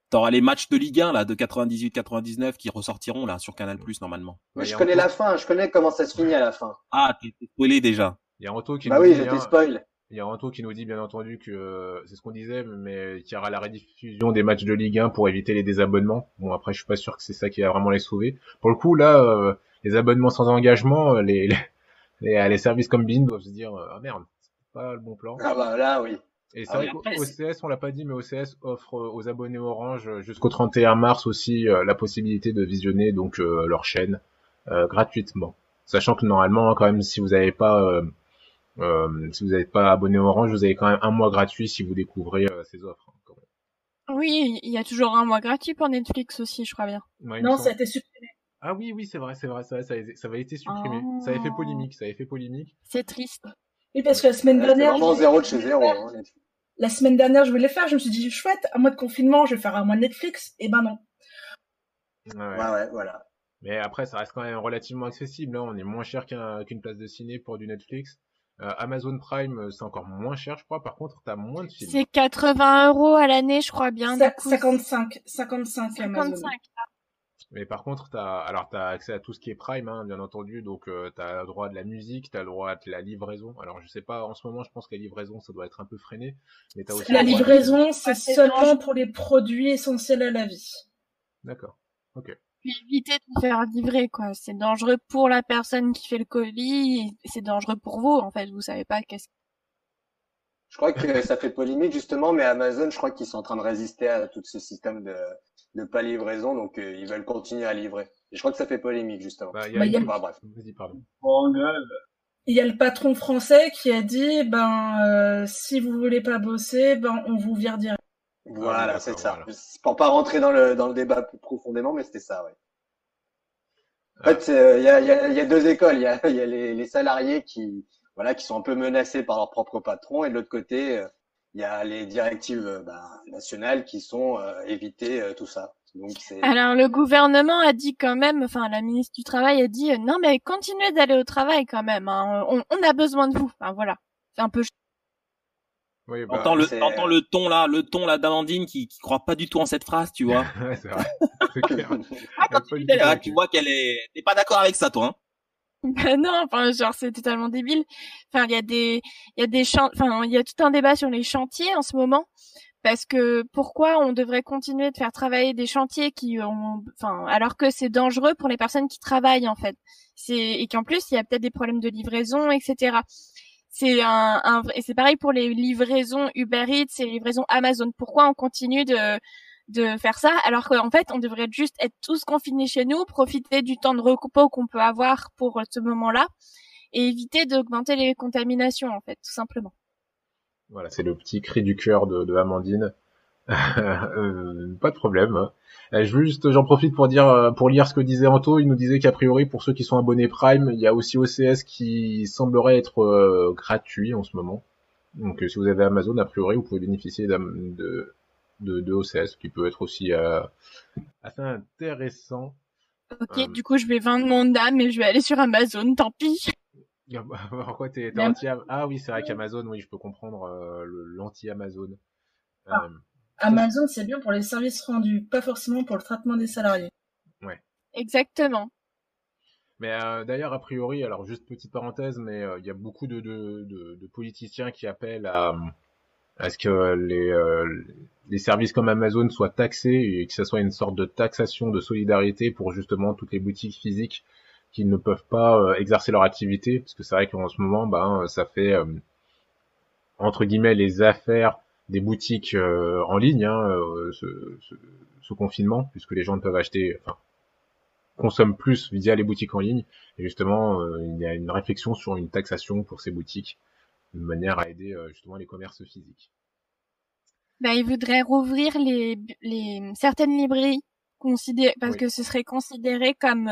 T'auras les matchs de Ligue 1 là de 98-99 qui ressortiront là sur Canal Plus normalement. Mais je connais la fin, je connais comment ça se finit à la fin. Ah, t'es spoilé déjà. Il y a Anto qui Bah oui, j'étais spoil. Il y a Ranto qui nous dit bien entendu que euh, c'est ce qu'on disait, mais qu'il y aura la rediffusion des matchs de Ligue 1 pour éviter les désabonnements. Bon après je suis pas sûr que c'est ça qui va vraiment les sauver. Pour le coup là, euh, les abonnements sans engagement, euh, les, les, les, services comme Bean doivent se dire ah merde, c'est pas le bon plan. Ah bah là oui. Et c'est ah vrai qu'OCS, on l'a pas dit, mais OCS offre aux abonnés Orange jusqu'au 31 mars aussi la possibilité de visionner donc leur chaîne gratuitement. Sachant que normalement, quand même, si vous n'avez pas euh, si vous n'êtes pas abonné Orange, vous avez quand même un mois gratuit si vous découvrez euh, ces offres. Hein, oui, il y a toujours un mois gratuit pour Netflix aussi, je crois bien. non, ça a été supprimé. Ah oui, oui, c'est vrai, c'est vrai, ça, ça, ça avait été supprimé. Ça avait fait oh. polémique, ça avait fait polémique. C'est triste. Oui, parce que la semaine dernière. vraiment zéro de chez zéro. Hein, la semaine dernière, je voulais faire, je me suis dit, chouette, un mois de confinement, je vais faire un mois de Netflix. Et eh ben non. Ouais, ouais, voilà. Mais après, ça reste quand même relativement accessible. Hein. On est moins cher qu'une place de ciné pour du Netflix. Euh, Amazon Prime, euh, c'est encore moins cher, je crois. Par contre, t'as moins de films. C'est 80 euros à l'année, je crois bien. 55, 55, Amazon. Mais par contre, t'as, alors t'as accès à tout ce qui est Prime, hein, bien entendu. Donc, euh, t'as le droit de la musique, t'as le droit de la livraison. Alors, je sais pas, en ce moment, je pense que la livraison, ça doit être un peu freiné. Mais t'as aussi. La livraison, c'est seulement pour les produits essentiels à la vie. D'accord. Ok éviter de faire livrer quoi. C'est dangereux pour la personne qui fait le colis, c'est dangereux pour vous en fait. Vous savez pas qu'est-ce. Je crois que ça fait polémique justement, mais Amazon, je crois qu'ils sont en train de résister à tout ce système de de pas livraison, donc euh, ils veulent continuer à livrer. Et je crois que ça fait polémique justement. Bah, y a... Bah, bref. pardon. il y a le patron français qui a dit ben euh, si vous voulez pas bosser, ben on vous vire direct. Voilà, ah, c'est ça. Pour pas rentrer dans le, dans le débat plus profondément, mais c'était ça, ouais. En fait, il y, a, y, a, y, a, deux écoles. Il y a, y a les, les, salariés qui, voilà, qui sont un peu menacés par leur propre patron, et de l'autre côté, euh, il y a les directives euh, bah, nationales qui sont euh, éviter euh, tout ça. Donc, Alors le gouvernement a dit quand même, enfin la ministre du travail a dit non mais continuez d'aller au travail quand même. Hein. On, on, a besoin de vous. Enfin voilà, c'est un peu oui, bah, entends, le, entends le ton là, le ton là d'Amandine qui, qui croit pas du tout en cette phrase, tu vois. ouais, c'est vrai. clair. ah, tu, vois qu'elle est, t'es pas d'accord avec ça, toi. Hein bah non, enfin genre c'est totalement débile. Enfin il y a des, il y a des enfin il y a tout un débat sur les chantiers en ce moment parce que pourquoi on devrait continuer de faire travailler des chantiers qui ont, enfin alors que c'est dangereux pour les personnes qui travaillent en fait. C'est et qu'en plus il y a peut-être des problèmes de livraison, etc c'est un, un, et c'est pareil pour les livraisons Uber Eats et livraisons Amazon. Pourquoi on continue de de faire ça alors qu'en fait on devrait juste être tous confinés chez nous, profiter du temps de repos qu'on peut avoir pour ce moment-là et éviter d'augmenter les contaminations en fait, tout simplement. Voilà, c'est le petit cri du cœur de, de Amandine. Euh, pas de problème. Euh, juste, j'en profite pour dire, euh, pour lire ce que disait Anto. Il nous disait qu'a priori, pour ceux qui sont abonnés Prime, il y a aussi OCS qui semblerait être gratuit en ce moment. Donc, si vous avez Amazon, a priori, vous pouvez bénéficier de, de, de OCS, qui peut être aussi assez intéressant. Ok, du coup, je vais vendre mon âme et je vais aller sur Amazon. Tant pis. Pourquoi t'es anti Ah oui, c'est vrai qu'Amazon, oui, je peux comprendre euh, l'anti-Amazon. Ah. Euh, Amazon, c'est bien pour les services rendus, pas forcément pour le traitement des salariés. Ouais. Exactement. Mais euh, d'ailleurs, a priori, alors juste petite parenthèse, mais il y a beaucoup de, de, de, politiciens qui appellent à, à ce que les, les services comme Amazon soient taxés et que ce soit une sorte de taxation de solidarité pour justement toutes les boutiques physiques qui ne peuvent pas euh, exercer leur activité, parce que c'est vrai qu'en ce moment, ben, ça fait euh, entre guillemets les affaires des boutiques euh, en ligne, hein, ce, ce, confinement, puisque les gens ne peuvent acheter, enfin, consomment plus via les boutiques en ligne. Et justement, il y a une réflexion sur une taxation pour ces boutiques, de manière à aider justement les commerces physiques. Ben, il voudrait rouvrir les, les certaines librairies considérées parce que ce serait considéré comme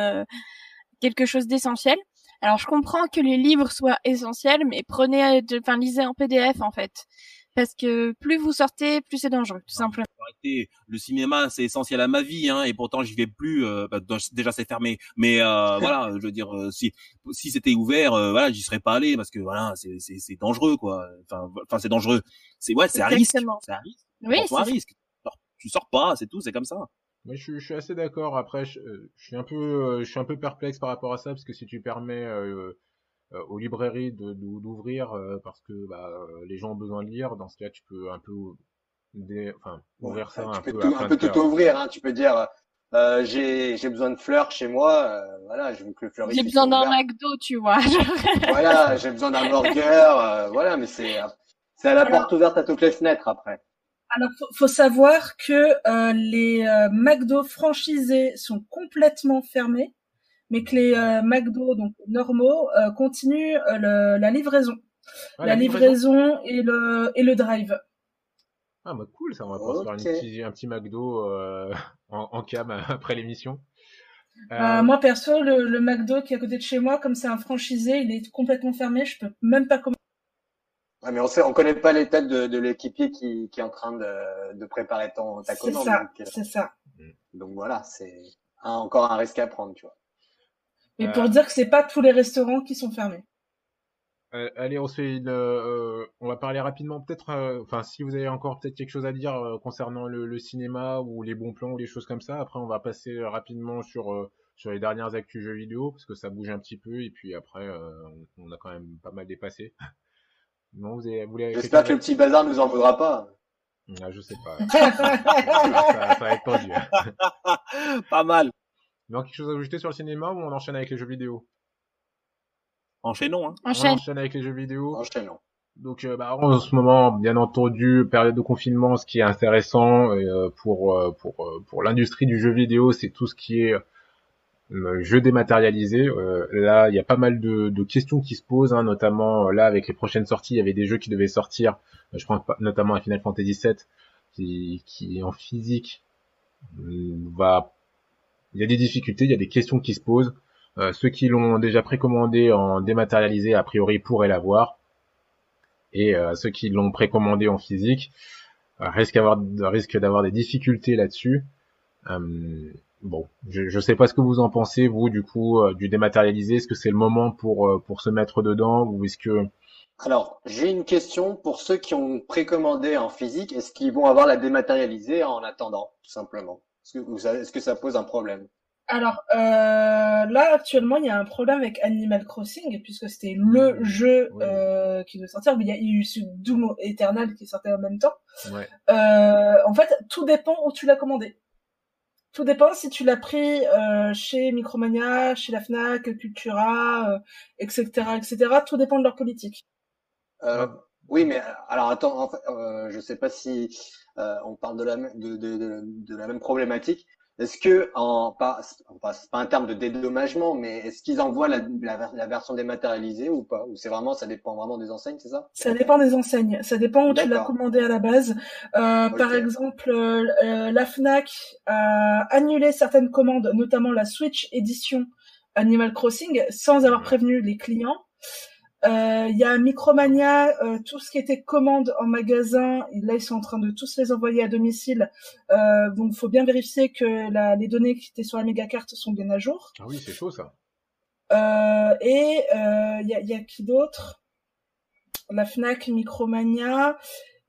quelque chose d'essentiel. Alors je comprends que les livres soient essentiels, mais prenez, enfin lisez en PDF en fait, parce que plus vous sortez, plus c'est dangereux, tout simplement. Le cinéma, c'est essentiel à ma vie, hein, et pourtant j'y vais plus. Euh, bah, déjà c'est fermé, mais euh, voilà, je veux dire, euh, si si c'était ouvert, voilà, j'y serais pas allé parce que voilà, c'est c'est c'est dangereux quoi. Enfin, enfin c'est dangereux. C'est ouais, c'est un risque. C'est un risque. Oui, c'est un risque. Tu sors pas, c'est tout, c'est comme ça. Moi, je, je, suis assez d'accord. Après, je, je, suis un peu, euh, je suis un peu perplexe par rapport à ça parce que si tu permets euh, euh aux librairies de d'ouvrir euh, parce que bah, les gens ont besoin de lire, dans ce cas, tu peux un peu, enfin, ouvrir ça un peu. Tout, un peu tout ouvrir. Hein, tu peux dire. Euh, j'ai j'ai besoin de fleurs chez moi, voilà, je veux que le fleuriste. J'ai besoin d'un McDo, tu vois. voilà, j'ai besoin d'un burger, voilà, mais c'est c'est à la porte ouverte à toutes les fenêtres après. Alors, faut, faut savoir que euh, les euh, McDo franchisés sont complètement fermés, mais que les euh, McDo donc normaux euh, continuent la livraison, ah, la, livraison, et le et le drive. Ah bah cool, ça on va pouvoir se faire un petit McDo en, en, cam après l'émission. moi perso, le, le, McDo qui est à côté de chez moi, comme c'est un franchisé, il est complètement fermé. Je peux même pas commander Ouais, mais on sait, on connaît pas les têtes de, de l'équipier qui, qui est en train de, de préparer ton ta commande. C'est ça, euh, c'est ça. Donc voilà, c'est encore un risque à prendre, tu vois. Et pour euh. dire que c'est pas tous les restaurants qui sont fermés. Euh, allez, on se fait une, euh, on va parler rapidement peut-être. Enfin, si vous avez encore peut-être quelque chose à dire concernant le, le, cinéma ou les bons plans ou les choses comme ça. Après, on va passer rapidement sur sur les dernières actus jeux vidéo parce que ça bouge un petit peu et puis après, on a quand même pas mal dépassé. Non, vous avez, J'espère que le petit bazar nous en voudra pas. Ah, je sais pas. ça, va être tendu. pas mal. Non, quelque chose à ajouter sur le cinéma ou on enchaîne avec les jeux vidéo? Enchaînons. Hein. On enchaîne avec les jeux vidéo. Enchaînons. Donc euh, bah, en ce moment, bien entendu, période de confinement, ce qui est intéressant euh, pour euh, pour pour l'industrie du jeu vidéo, c'est tout ce qui est euh, jeu dématérialisé. Euh, là, il y a pas mal de, de questions qui se posent, hein, notamment euh, là avec les prochaines sorties, il y avait des jeux qui devaient sortir. je pense notamment à Final Fantasy VII, qui, qui en physique va. Il y a des difficultés, il y a des questions qui se posent. ceux qui l'ont déjà précommandé en dématérialisé, a priori, pourraient l'avoir. Et ceux qui l'ont précommandé en physique risquent d'avoir des difficultés là-dessus. Bon, je, je sais pas ce que vous en pensez, vous, du coup, euh, du dématérialisé. Est-ce que c'est le moment pour, euh, pour se mettre dedans ou est-ce que... Alors, j'ai une question pour ceux qui ont précommandé en physique. Est-ce qu'ils vont avoir la dématérialisée en attendant, tout simplement? Est-ce que, ça pose un problème alors euh, là actuellement il y a un problème avec Animal Crossing puisque c'était le jeu euh, qui devait sortir mais il y a eu ce Doom Eternal qui sortait en même temps. Ouais. Euh, en fait tout dépend où tu l'as commandé. Tout dépend si tu l'as pris euh, chez Micromania, chez la Fnac, Cultura, euh, etc., etc. Tout dépend de leur politique. Oui, mais alors attends, en fait, euh, je sais pas si euh, on parle de la, de, de, de, de la même problématique. Est-ce que, en, pas, pas, pas un terme de dédommagement, mais est-ce qu'ils envoient la, la, la, version dématérialisée ou pas? Ou c'est vraiment, ça dépend vraiment des enseignes, c'est ça? Ça dépend des enseignes. Ça dépend où tu l'as commandé à la base. Euh, Par exemple, euh, euh, la Fnac a annulé certaines commandes, notamment la Switch édition Animal Crossing, sans avoir prévenu les clients. Euh, il y a Micromania, euh, tout ce qui était commande en magasin, là ils sont en train de tous les envoyer à domicile. Euh, donc il faut bien vérifier que la, les données qui étaient sur la méga carte sont bien à jour. Ah oui, c'est chaud ça. Et il y a, y, a, qui d'autre? La Fnac, Micromania.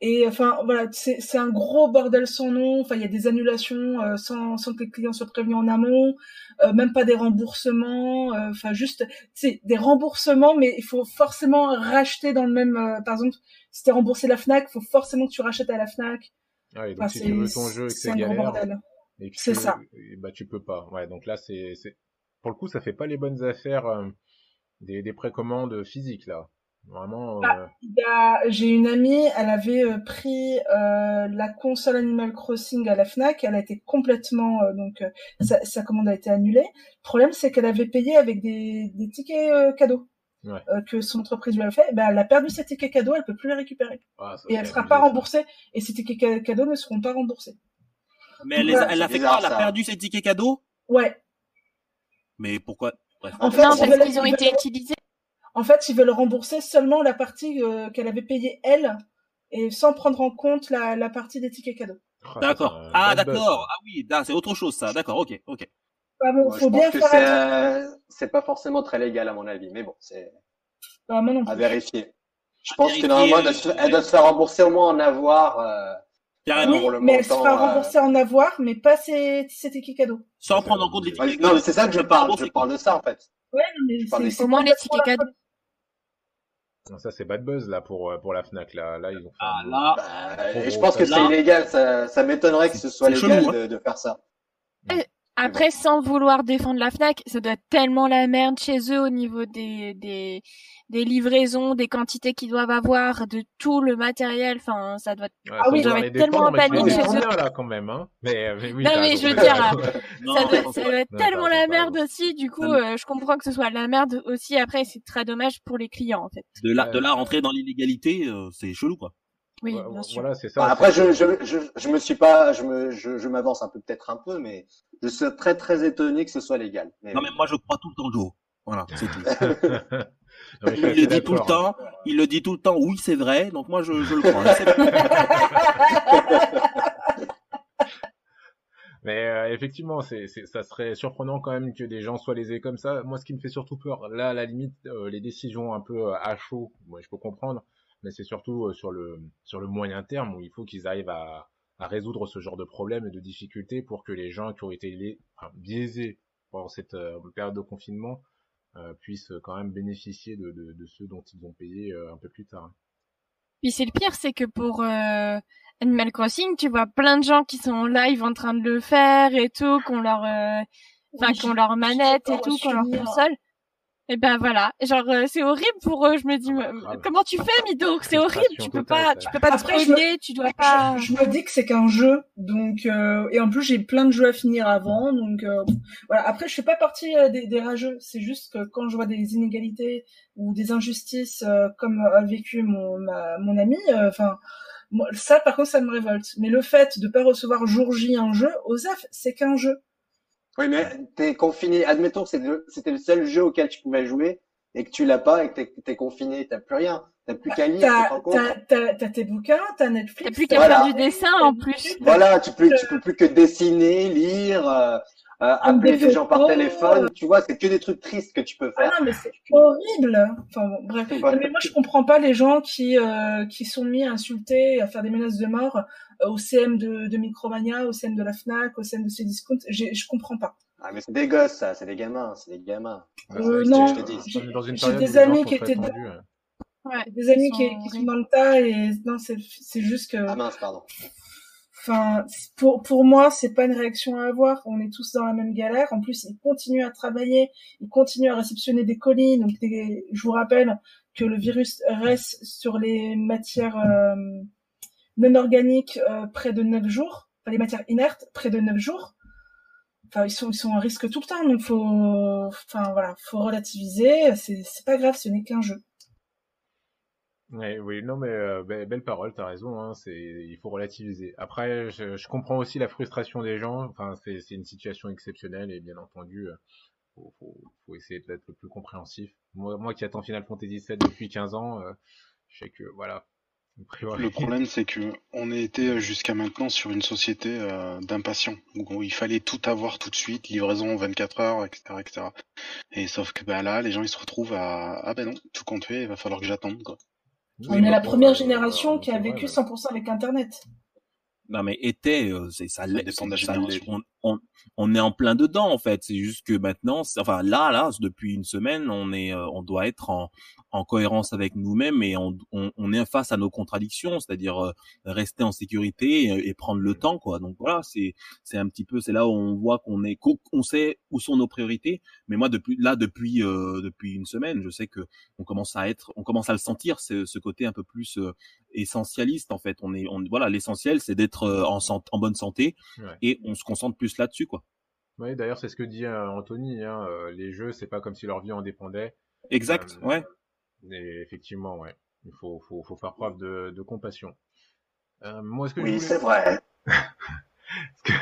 Et enfin voilà, c'est un gros bordel sans nom. Enfin, il y a des annulations euh, sans, sans que les clients soient prévenus en amont, euh, même pas des remboursements. Euh, enfin, juste, c'est des remboursements, mais il faut forcément racheter dans le même. par exemple, si t'es remboursé la Fnac, il faut forcément que tu rachètes à la Fnac. Ah, et donc si tu veux ton jeu et que c'est galère, c'est ça. Bah tu peux pas. Ouais, donc là c'est pour le coup ça fait pas les bonnes affaires des, des précommandes physiques là. Vraiment. Bah, euh, j'ai une amie, elle avait euh, pris euh, la console Animal Crossing à la Fnac, elle a été complètement donc sa, commande a été annulée. Le problème c'est qu'elle avait payé avec des, des tickets cadeaux. que son entreprise lui a fait, ben, elle a perdu ses tickets cadeaux, elle peut plus les récupérer. Ah, et elle sera pas remboursée, et ses tickets cadeaux ne seront pas remboursés. Mais elle, elle a fait quoi? Elle a perdu ses tickets cadeaux? Ouais. Mais pourquoi? En fait, non, parce qu'ils ont été utilisés en fait, ils veulent rembourser seulement la partie euh, qu'elle avait payée elle, et sans prendre en compte la, la partie des tickets cadeaux. Oh, d'accord. Ah, d'accord. Ah oui, c'est autre chose, ça. D'accord, ok, ok. Ah bon, faut bien faire c'est pas forcément très légal à mon avis, mais bon, c'est bah, à vérifier. Je pense que normalement, elle doit, se, faire rembourser au moins en avoir. Euh, oui, mais elle se fera euh, rembourser en avoir, mais pas ses, ses tickets cadeaux. Sans prendre en compte les tickets cadeaux. Non, c'est ça que je parle. Je parle de ça en fait. Ouais, mais c'est au moins les tickets cadeaux. Ça c'est bad buzz là pour euh, pour la Fnac là là ils ont fait ah, là bah, je pense que c'est illégal ça, ça m'étonnerait que ce soit légal hein. de, de, faire ça. Après, sans vouloir défendre la Fnac, ça doit être tellement la merde chez eux au niveau des, des, des livraisons, des quantités qu'ils doivent avoir, de tout le matériel. Enfin, ça doit, ouais, ah oui, doit être tellement en panique chez eux. Là, quand même, hein. mais, mais oui, non, mais je veux dire, ça, doit, ça doit, être tellement la merde aussi. Du coup, euh, je comprends que ce soit la merde aussi. Après, c'est très dommage pour les clients, en fait. De là, de là rentrer dans l'illégalité, euh, c'est chelou, quoi. Oui, bien sûr. Voilà, c'est ça. Bah, après, je, je, je, je, me suis pas, je me, je, je m'avance un peu, peut-être un peu, mais je suis très, très étonné que ce soit légal. Mais... Non, mais moi, je crois tout le temps Joe. Voilà, c'est tout. il le dit tout le temps. Il le dit tout le temps. Oui, c'est vrai. Donc moi, je, je le crois. Mais euh, effectivement, c'est, ça serait surprenant quand même que des gens soient lésés comme ça. Moi, ce qui me fait surtout peur, là, à la limite, euh, les décisions un peu euh, à chaud, moi, je peux comprendre mais c'est surtout euh, sur le sur le moyen terme où il faut qu'ils arrivent à, à résoudre ce genre de problèmes et de difficultés pour que les gens qui ont été biaisés pendant cette euh, période de confinement euh, puissent quand même bénéficier de, de, de, ceux dont ils ont payé un peu plus tard. Puis c'est le pire, c'est que pour Animal Crossing, tu vois plein de gens qui sont en live en train de le faire et tout, qu'on leur, enfin qu'on leur manette et tout, qu'on leur console. Et ben voilà, genre euh, c'est horrible pour eux. Je me dis comment tu fais Mido? C'est horrible. Tu peux pas, tu peux pas te spoiler, tu dois pas. Je, me dis que c'est qu'un jeu, donc euh, et en plus j'ai plein de jeux à finir avant, donc euh, voilà. Après je fais pas partie des, des, rageux. C'est juste que quand je vois des inégalités ou des injustices comme a vécu mon mon ami, enfin. ça, par contre, ça me révolte. Mais le fait de pas recevoir jour J un jeu, Osef, c'est qu'un jeu. Oui, mais t'es confiné. Admettons que c'était le seul jeu auquel tu pouvais jouer et que tu l'as pas et que t'es es confiné, t'as plus rien. T'as plus qu'à lire. T'as tes bouquins, t'as Netflix. T'as plus qu'à faire du dessin en plus. Voilà, tu peux, tu peux plus que dessiner, lire, euh, appeler des, gens par téléphone. Tu vois, c'est que des trucs tristes que tu peux faire. Ah non, mais c'est horrible. Enfin bon, bref. Mais moi, je comprends pas les gens qui euh, qui sont mis à insulter, à faire des menaces de mort euh, au CM de, de Micromania, au CM de la Fnac, au CM de Cdiscount. Je comprends pas. Ah, mais c'est des gosses, ça, c'est des gamins, c'est des gamins. Euh, non, j'ai des amis qui étaient dans... Ouais, des amis qui, qui sont dans le tas et non, c'est juste que. Ah mince, pardon. Enfin, pour pour moi, c'est pas une réaction à avoir. On est tous dans la même galère. En plus, ils continuent à travailler, ils continuent à réceptionner des colis. Donc, je vous rappelle que le virus reste sur les matières euh, non organiques euh, près de 9 jours, enfin les matières inertes près de 9 jours. Enfin, ils sont, ils sont en risque tout le temps, donc faut, enfin voilà, faut relativiser. C'est pas grave, ce n'est qu'un jeu. Oui, oui, non mais euh, belle parole, t'as raison. Hein, c'est, il faut relativiser. Après, je, je, comprends aussi la frustration des gens. Enfin, c'est, c'est une situation exceptionnelle et bien entendu, euh, faut, faut, faut essayer d'être le plus compréhensif. Moi, moi qui attends Final Fantasy VII depuis 15 ans, euh, je sais que voilà, Le problème, c'est que on était jusqu'à maintenant sur une société euh, d'impatients, où il fallait tout avoir tout de suite, livraison 24 heures, etc., etc. Et sauf que bah, là, les gens ils se retrouvent à ah ben non, tout compte fait, il va falloir que j'attende quoi. On est la première génération qui a vécu 100% avec Internet. Non mais était, euh, c'est ça, ça, ça on, on, on, est en plein dedans en fait. C'est juste que maintenant, enfin là, là, depuis une semaine, on est, euh, on doit être en, en cohérence avec nous-mêmes et on, on, on, est face à nos contradictions, c'est-à-dire euh, rester en sécurité et, prendre le temps, quoi. Donc voilà, c'est c'est un petit peu, c'est là où on voit qu'on est, qu'on sait où sont nos priorités. Mais moi, depuis là, depuis euh, depuis une semaine, je sais que on commence à être, on commence à le sentir, ce, ce côté un peu plus euh, essentialiste en fait. On est, on, voilà, l'essentiel, c'est d'être en, en bonne santé et on se concentre plus là-dessus, quoi. Oui, d'ailleurs, c'est ce que dit Anthony. Hein, les jeux, c'est pas comme si leur vie en dépendait. Exact, ouais. Et effectivement, ouais. Il faut, faut, faut faire preuve de, de compassion. Euh, moi, ce que oui, c'est vrai. ce, que...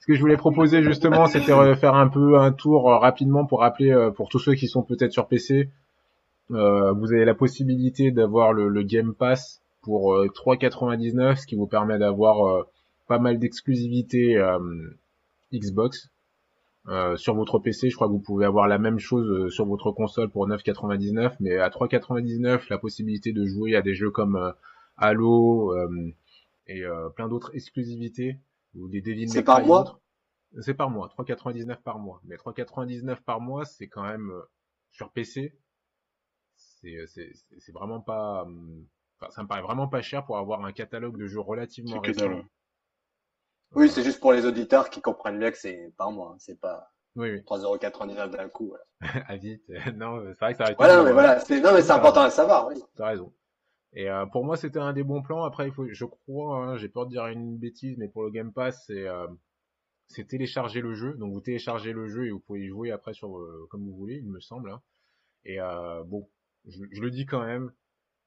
ce que je voulais proposer justement, c'était faire un peu un tour euh, rapidement pour rappeler euh, pour tous ceux qui sont peut-être sur PC, euh, vous avez la possibilité d'avoir le, le, Game Pass pour 3,99, ce qui vous permet d'avoir pas mal d'exclusivité Xbox. Euh, sur votre PC, je crois que vous pouvez avoir la même chose euh, sur votre console pour 9,99, mais à 3,99, la possibilité de jouer à des jeux comme euh, Halo et plein d'autres exclusivités ou des Devil C'est par mois C'est par mois, 3,99 par mois. Mais 3,99 par mois, c'est quand même sur PC, c'est vraiment pas, enfin, ça me paraît vraiment pas cher pour avoir un catalogue de jeux relativement récent. Oui, c'est juste pour les auditeurs qui comprennent bien que c'est par mois, hein. c'est pas oui, oui. 3,99€ d'un coup. Voilà. ah vite, non, c'est vrai que ça va Voilà, mais voilà, c'est non mais c'est important à savoir, oui. T'as raison. Et euh, pour moi, c'était un des bons plans. Après, il faut, je crois, hein, j'ai peur de dire une bêtise, mais pour le Game Pass, c'est euh, c'est télécharger le jeu. Donc vous téléchargez le jeu et vous pouvez y jouer après sur euh, comme vous voulez, il me semble. Hein. Et euh, bon, je, je, le dis quand même,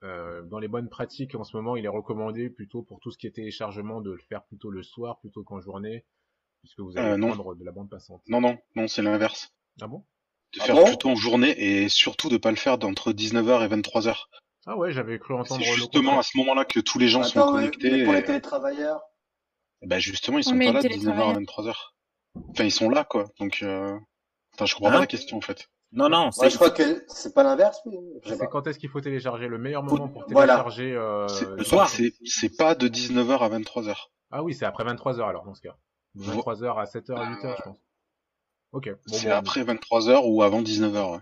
euh, dans les bonnes pratiques, en ce moment, il est recommandé plutôt pour tout ce qui est téléchargement de le faire plutôt le soir plutôt qu'en journée, puisque vous allez euh, prendre de la bande passante. Non, non, non, c'est l'inverse. Ah bon? De ah faire plutôt en journée et surtout de pas le faire d'entre 19h et 23h. Ah ouais, j'avais cru entendre. C'est justement à ce moment-là que tous les gens sont connectés. pour les télétravailleurs? Bah justement, ils sont pas là de 19h à 23h. Enfin, ils sont là, quoi. Donc, euh... enfin, je comprends pas hein la question en fait. Non, non. Ouais, je crois que c'est pas l'inverse. C'est quand est-ce qu'il faut télécharger le meilleur moment pour télécharger euh, le soir. C'est pas de 19h à 23h. Ah oui, c'est après 23h alors dans ce cas. De 23h à 7h à 8h, je pense. Ok. Bon, c'est après 23h ou avant 19h. Ouais.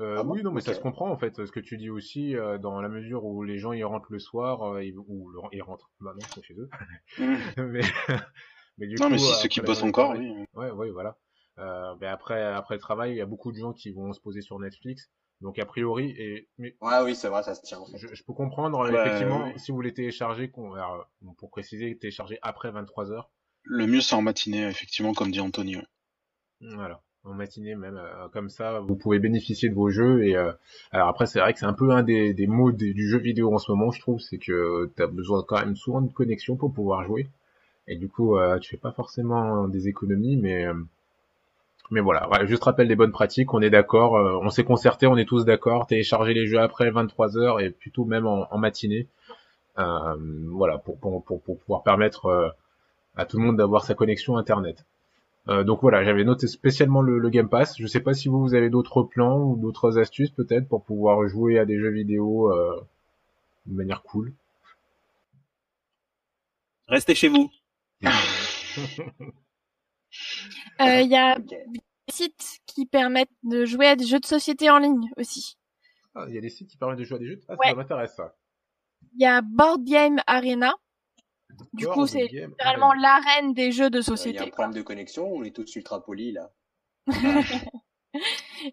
Euh, ah oui, non, mais ça se comprend en fait. Ce que tu dis aussi, euh, dans la mesure où les gens ils rentrent le soir, euh, ils, ou ils rentrent. Bah non, c'est chez eux. Mmh. mais, mais du non, mais si ceux qui bossent encore, oui. Ouais, ouais, voilà. Euh, mais après, après le travail, il y a beaucoup de gens qui vont se poser sur Netflix. Donc a priori, et mais ouais, oui, c'est vrai, ça se tient. Je, peux comprendre effectivement si vous voulez télécharger, pour préciser, télécharger après 23 heures. Le mieux c'est en matinée, effectivement, comme dit Anthony. Voilà, en matinée même, euh, comme ça, vous pouvez bénéficier de vos jeux. Et euh, alors après, c'est vrai que c'est un peu un des, des mots du jeu vidéo en ce moment, je trouve, c'est que tu as besoin quand même souvent de connexion pour pouvoir jouer. Et du coup, euh, tu fais pas forcément des économies, mais mais voilà, juste rappel des bonnes pratiques, on est d'accord, euh, on s'est concerté, on est tous d'accord, télécharger les jeux après 23 heures et plutôt même en, matinée. Euh, voilà, pour, pour, pour, pouvoir permettre euh, à tout le monde d'avoir sa connexion internet. donc voilà, j'avais noté spécialement le, Game Pass. Je sais pas si vous, vous avez d'autres plans ou d'autres astuces peut-être pour pouvoir jouer à des jeux vidéo de manière cool. Restez chez vous. Euh, il y a des sites qui permettent de jouer à des jeux de société en ligne aussi. Ah, il y a des sites qui permettent de jouer à des jeux. Ah, ça m'intéresse ça. Il y a Board Game Arena. Du coup, c'est littéralement l'arène des jeux de société. Il y a un problème de connexion, on est tous ultra polis là.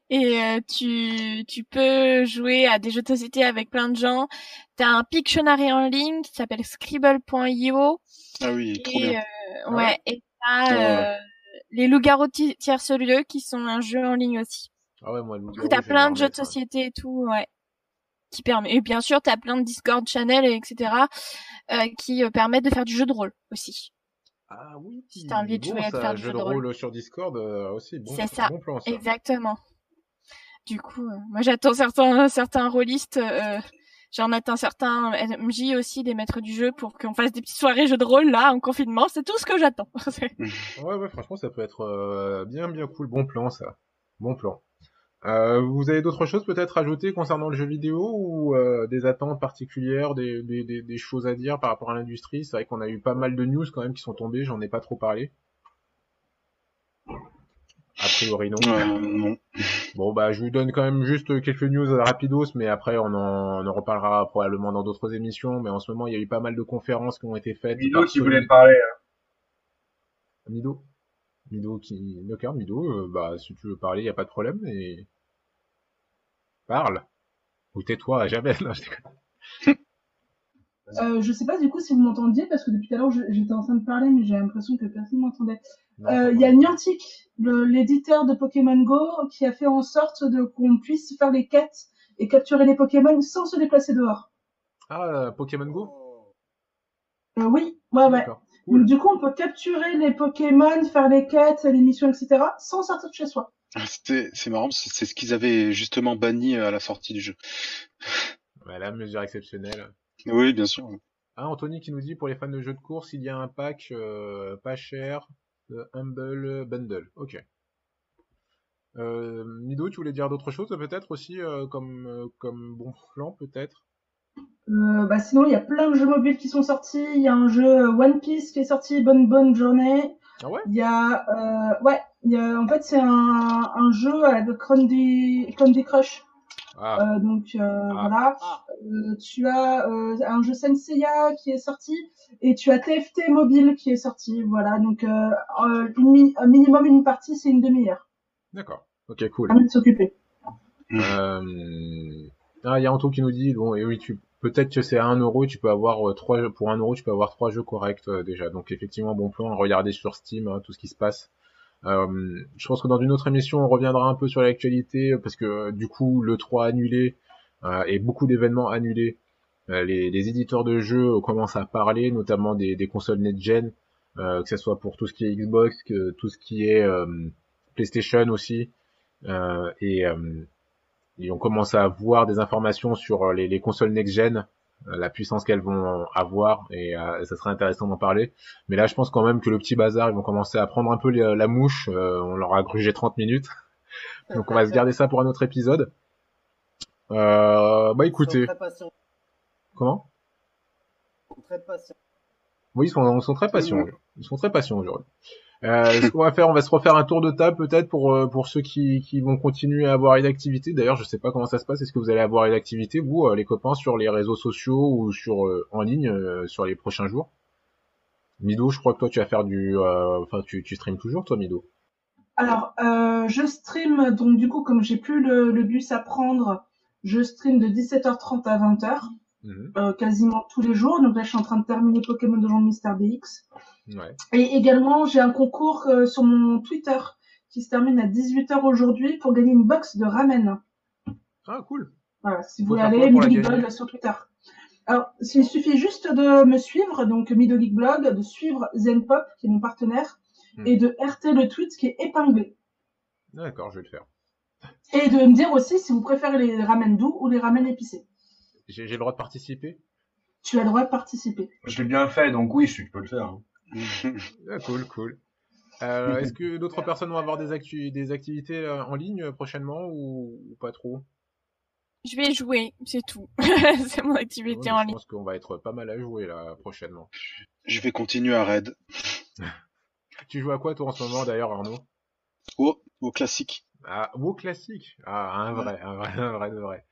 et euh, tu, tu peux jouer à des jeux de société avec plein de gens. T'as un Pictionary en ligne qui s'appelle Scribble.io. Ah oui, trop bien. Euh, ouais, et t'as euh, les loups-garous tierce lieu qui sont un jeu en ligne aussi. Ah ouais, moi, Du coup, t'as plein de jeux de société et tout, ouais. Qui permet, et bien sûr, t'as plein de Discord channel, etc., euh, qui euh, permettent de faire du jeu de rôle aussi. Ah oui. Si t'as envie de jouer à faire du jeu de rôle, sur Discord euh, aussi. Bon, C'est ça. Bon plan, ça. Exactement. Du coup, euh, moi j'attends certains certains rôlistes J'en atteins certains MJ aussi des maîtres du jeu pour qu'on fasse des petites soirées jeux de rôle là en confinement. C'est tout ce que j'attends. ouais, ouais, franchement, ça peut être euh, bien, bien cool. Bon plan, ça. Bon plan. Euh, vous avez d'autres choses peut-être à ajouter concernant le jeu vidéo ou euh, des attentes particulières, des, choses à dire par rapport à l'industrie? C'est vrai qu'on a eu pas mal de news quand même qui sont tombées, j'en ai pas trop parlé. A priori non. non. Bon bah je vous donne quand même juste quelques news rapidos, mais après on en, on en reparlera probablement dans d'autres émissions. Mais en ce moment il y a eu pas mal de conférences qui ont été faites. Mido qui voulait parler. Hein. Mido Mido qui. D'accord, Mido, euh, bah si tu veux parler, y a pas de problème, et. Parle Ou tais-toi à jamais, non, je euh, je sais pas du coup si vous m'entendiez parce que depuis tout à l'heure j'étais en train de parler mais j'ai l'impression que personne m'entendait. Euh, il y a Niantic, l'éditeur de Pokémon Go, qui a fait en sorte de qu'on puisse faire les quêtes et capturer les Pokémon sans se déplacer dehors. Ah, Pokémon Go? Oui, ouais, ouais. Donc, du coup, on peut capturer les Pokémon, faire les quêtes, les missions, etc., sans sortir de chez soi. Ah, c'est marrant, c'est ce qu'ils avaient justement banni à la sortie du jeu. Voilà, mesure exceptionnelle. Oui, bien sûr. Ah, Anthony qui nous dit pour les fans de jeux de course, il y a un pack euh, pas cher, de Humble Bundle. Ok. Euh, Mido, tu voulais dire d'autres choses peut-être aussi euh, comme, euh, comme bon flanc peut-être? Euh, bah sinon, il y a plein de jeux mobiles qui sont sortis. Il y a un jeu One Piece qui est sorti, Bonne Bonne Journée. Ah ouais? Il y a, euh, ouais, il y a, en fait, c'est un, un jeu avec Candy, Candy Crush. Ah. Euh, donc euh, ah. voilà. Ah. Euh, tu as un jeu Senseiya qui est sorti et tu as TFT mobile qui est sorti. Voilà, donc une, un minimum une partie, c'est une demi-heure. D'accord. Ok, cool. À de s'occuper. Euh... Ah, il y a Anto qui nous dit bon, et oui, tu peut-être que c'est à 1 euro, tu peux avoir trois pour 1 euro, tu peux avoir trois jeux corrects euh, déjà. Donc effectivement, bon plan, regardez sur Steam hein, tout ce qui se passe. Euh, je pense que dans une autre émission, on reviendra un peu sur l'actualité parce que du coup, le 3 annulé et beaucoup d'événements annulés. Les, les, éditeurs de jeux commencent à parler, notamment des, des consoles next-gen, que ce soit pour tout ce qui est Xbox, que tout ce qui est PlayStation aussi, et et on commence à voir des informations sur euh, les, les consoles next-gen, euh, la puissance qu'elles vont avoir, et euh, ça serait intéressant d'en parler. Mais là, je pense quand même que le petit bazar, ils vont commencer à prendre un peu la mouche. on leur a grugé 30 minutes. Donc on va se garder ça pour un autre épisode. Euh, bah écoutez. Comment? Très patients. Oui, ils sont, ils sont très patients. Ils sont très patients aujourd'hui. Euh, ce qu'on va faire, on va se refaire un tour de table peut-être pour euh, pour ceux qui, vont continuer à avoir une activité. D'ailleurs, je sais pas comment ça se passe. Est-ce que vous allez avoir une activité vous, euh, les copains, sur les réseaux sociaux ou sur euh, en ligne sur les prochains jours? Mido, je crois que toi tu vas faire du, enfin tu tu streams toujours toi, Mido? Alors, je stream donc du coup comme j'ai plus le, le bus à prendre, je stream de 17h30 à 20h. Mhm. Euh, quasiment tous les jours. Donc là, je suis en train de terminer Pokémon de Mister BX. Ouais. Et également, j'ai un concours euh, sur mon Twitter qui se termine à 18h aujourd'hui pour gagner une box de ramen. Ah, cool. Voilà, si vous voulez aller, Blog sur Twitter. Alors, il suffit juste de me suivre, donc Midolic Blog, de suivre Zenpop, qui est mon partenaire, hmm. et de RT le tweet qui est épinglé. D'accord, je vais le faire. Et de me dire aussi si vous préférez les ramen doux ou les ramen épicés. J'ai le droit de participer? Tu as le droit de participer. Je l'ai bien fait, donc oui, je peux le faire. Hein. ah, cool, cool. Euh, Est-ce que d'autres personnes vont avoir des, actu des activités euh, en ligne euh, prochainement ou, pas trop? Je vais jouer, c'est tout. c'est mon activité en ligne. Je pense qu'on va être pas mal à jouer là prochainement. Je vais continuer à raid. tu joues à quoi toi en ce moment d'ailleurs Arnaud? Oh, au classique. Ah, au classique. Ah, un vrai, un vrai, un vrai, un vrai.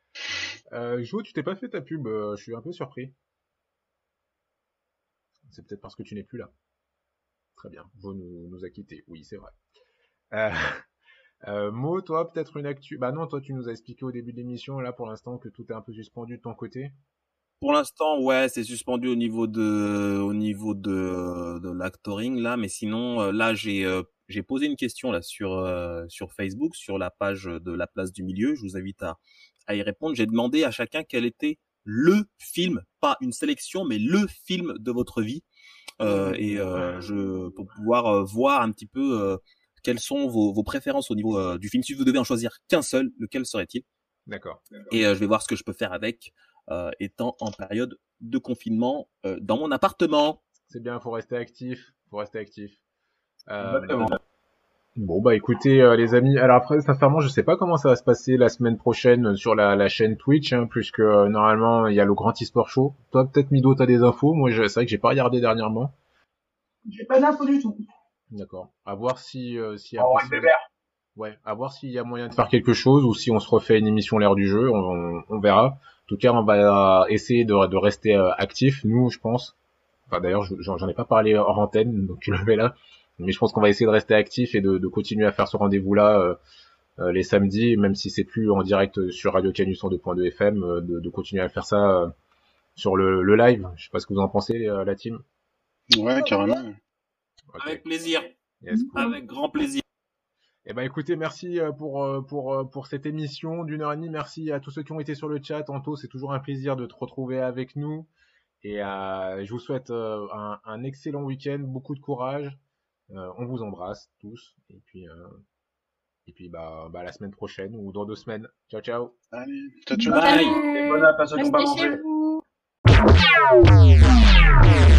Euh, Jo, tu t'es pas fait ta pub, euh, je suis un peu surpris. C'est peut-être parce que tu n'es plus là. Très bien, Jo nous, nous a quittés, oui, c'est vrai. Euh, euh, Mo, toi, peut-être une actu. Bah non, toi, tu nous as expliqué au début de l'émission, là, pour l'instant, que tout est un peu suspendu de ton côté. Pour l'instant, ouais, c'est suspendu au niveau de, au niveau de, de l'actoring là, mais sinon, euh, là, j'ai, euh, j'ai posé une question là sur, sur Facebook, sur la page de la place du milieu. Je vous invite à, à y répondre. J'ai demandé à chacun quel était le film, pas une sélection, mais le film de votre vie, euh, et euh, je pour pouvoir euh, voir un petit peu euh, quelles sont vos, vos, préférences au niveau du film. Si vous devez en choisir qu'un seul, lequel serait-il? D'accord. Et je vais voir ce que je peux faire avec. étant en période de confinement dans mon appartement. C'est bien, faut rester actif, faut rester actif. Bon bah écoutez euh, les amis, alors après sincèrement je sais pas comment ça va se passer la semaine prochaine sur la, la chaîne Twitch, hein, puisque euh, normalement il y a le Grand e-sport show. Toi peut-être Mido t'as des infos, moi c'est vrai que j'ai pas regardé dernièrement. J'ai pas d'infos du tout. D'accord. À voir si euh, si oh, ouais, à voir s'il y a moyen de faire quelque chose ou si on se refait une émission l'air du jeu, on, on, verra. En tout cas on va essayer de, de rester actif, nous je pense. Enfin d'ailleurs j'en ai pas parlé hors antenne, donc tu le mets là mais je pense qu'on va essayer de rester actif et de, de continuer à faire ce rendez-vous-là euh, euh, les samedis, même si c'est plus en direct sur Radio Canus 2.2 FM, euh, de, de, continuer à faire ça sur le, le, live. Je sais pas ce que vous en pensez, la team. Ouais, carrément. Avec plaisir. Avec grand plaisir. Eh ben écoutez, merci pour pour pour cette émission d'une heure et demie. Merci à tous ceux qui ont été sur le chat. Anto, c'est toujours un plaisir de te retrouver avec nous. Et euh, je vous souhaite un, un, excellent week-end, beaucoup de courage. Euh, on vous embrasse tous et puis euh, et puis bah, bah la semaine prochaine ou dans deux semaines. Ciao ciao. Allez, ciao ciao. Bye. Et bonne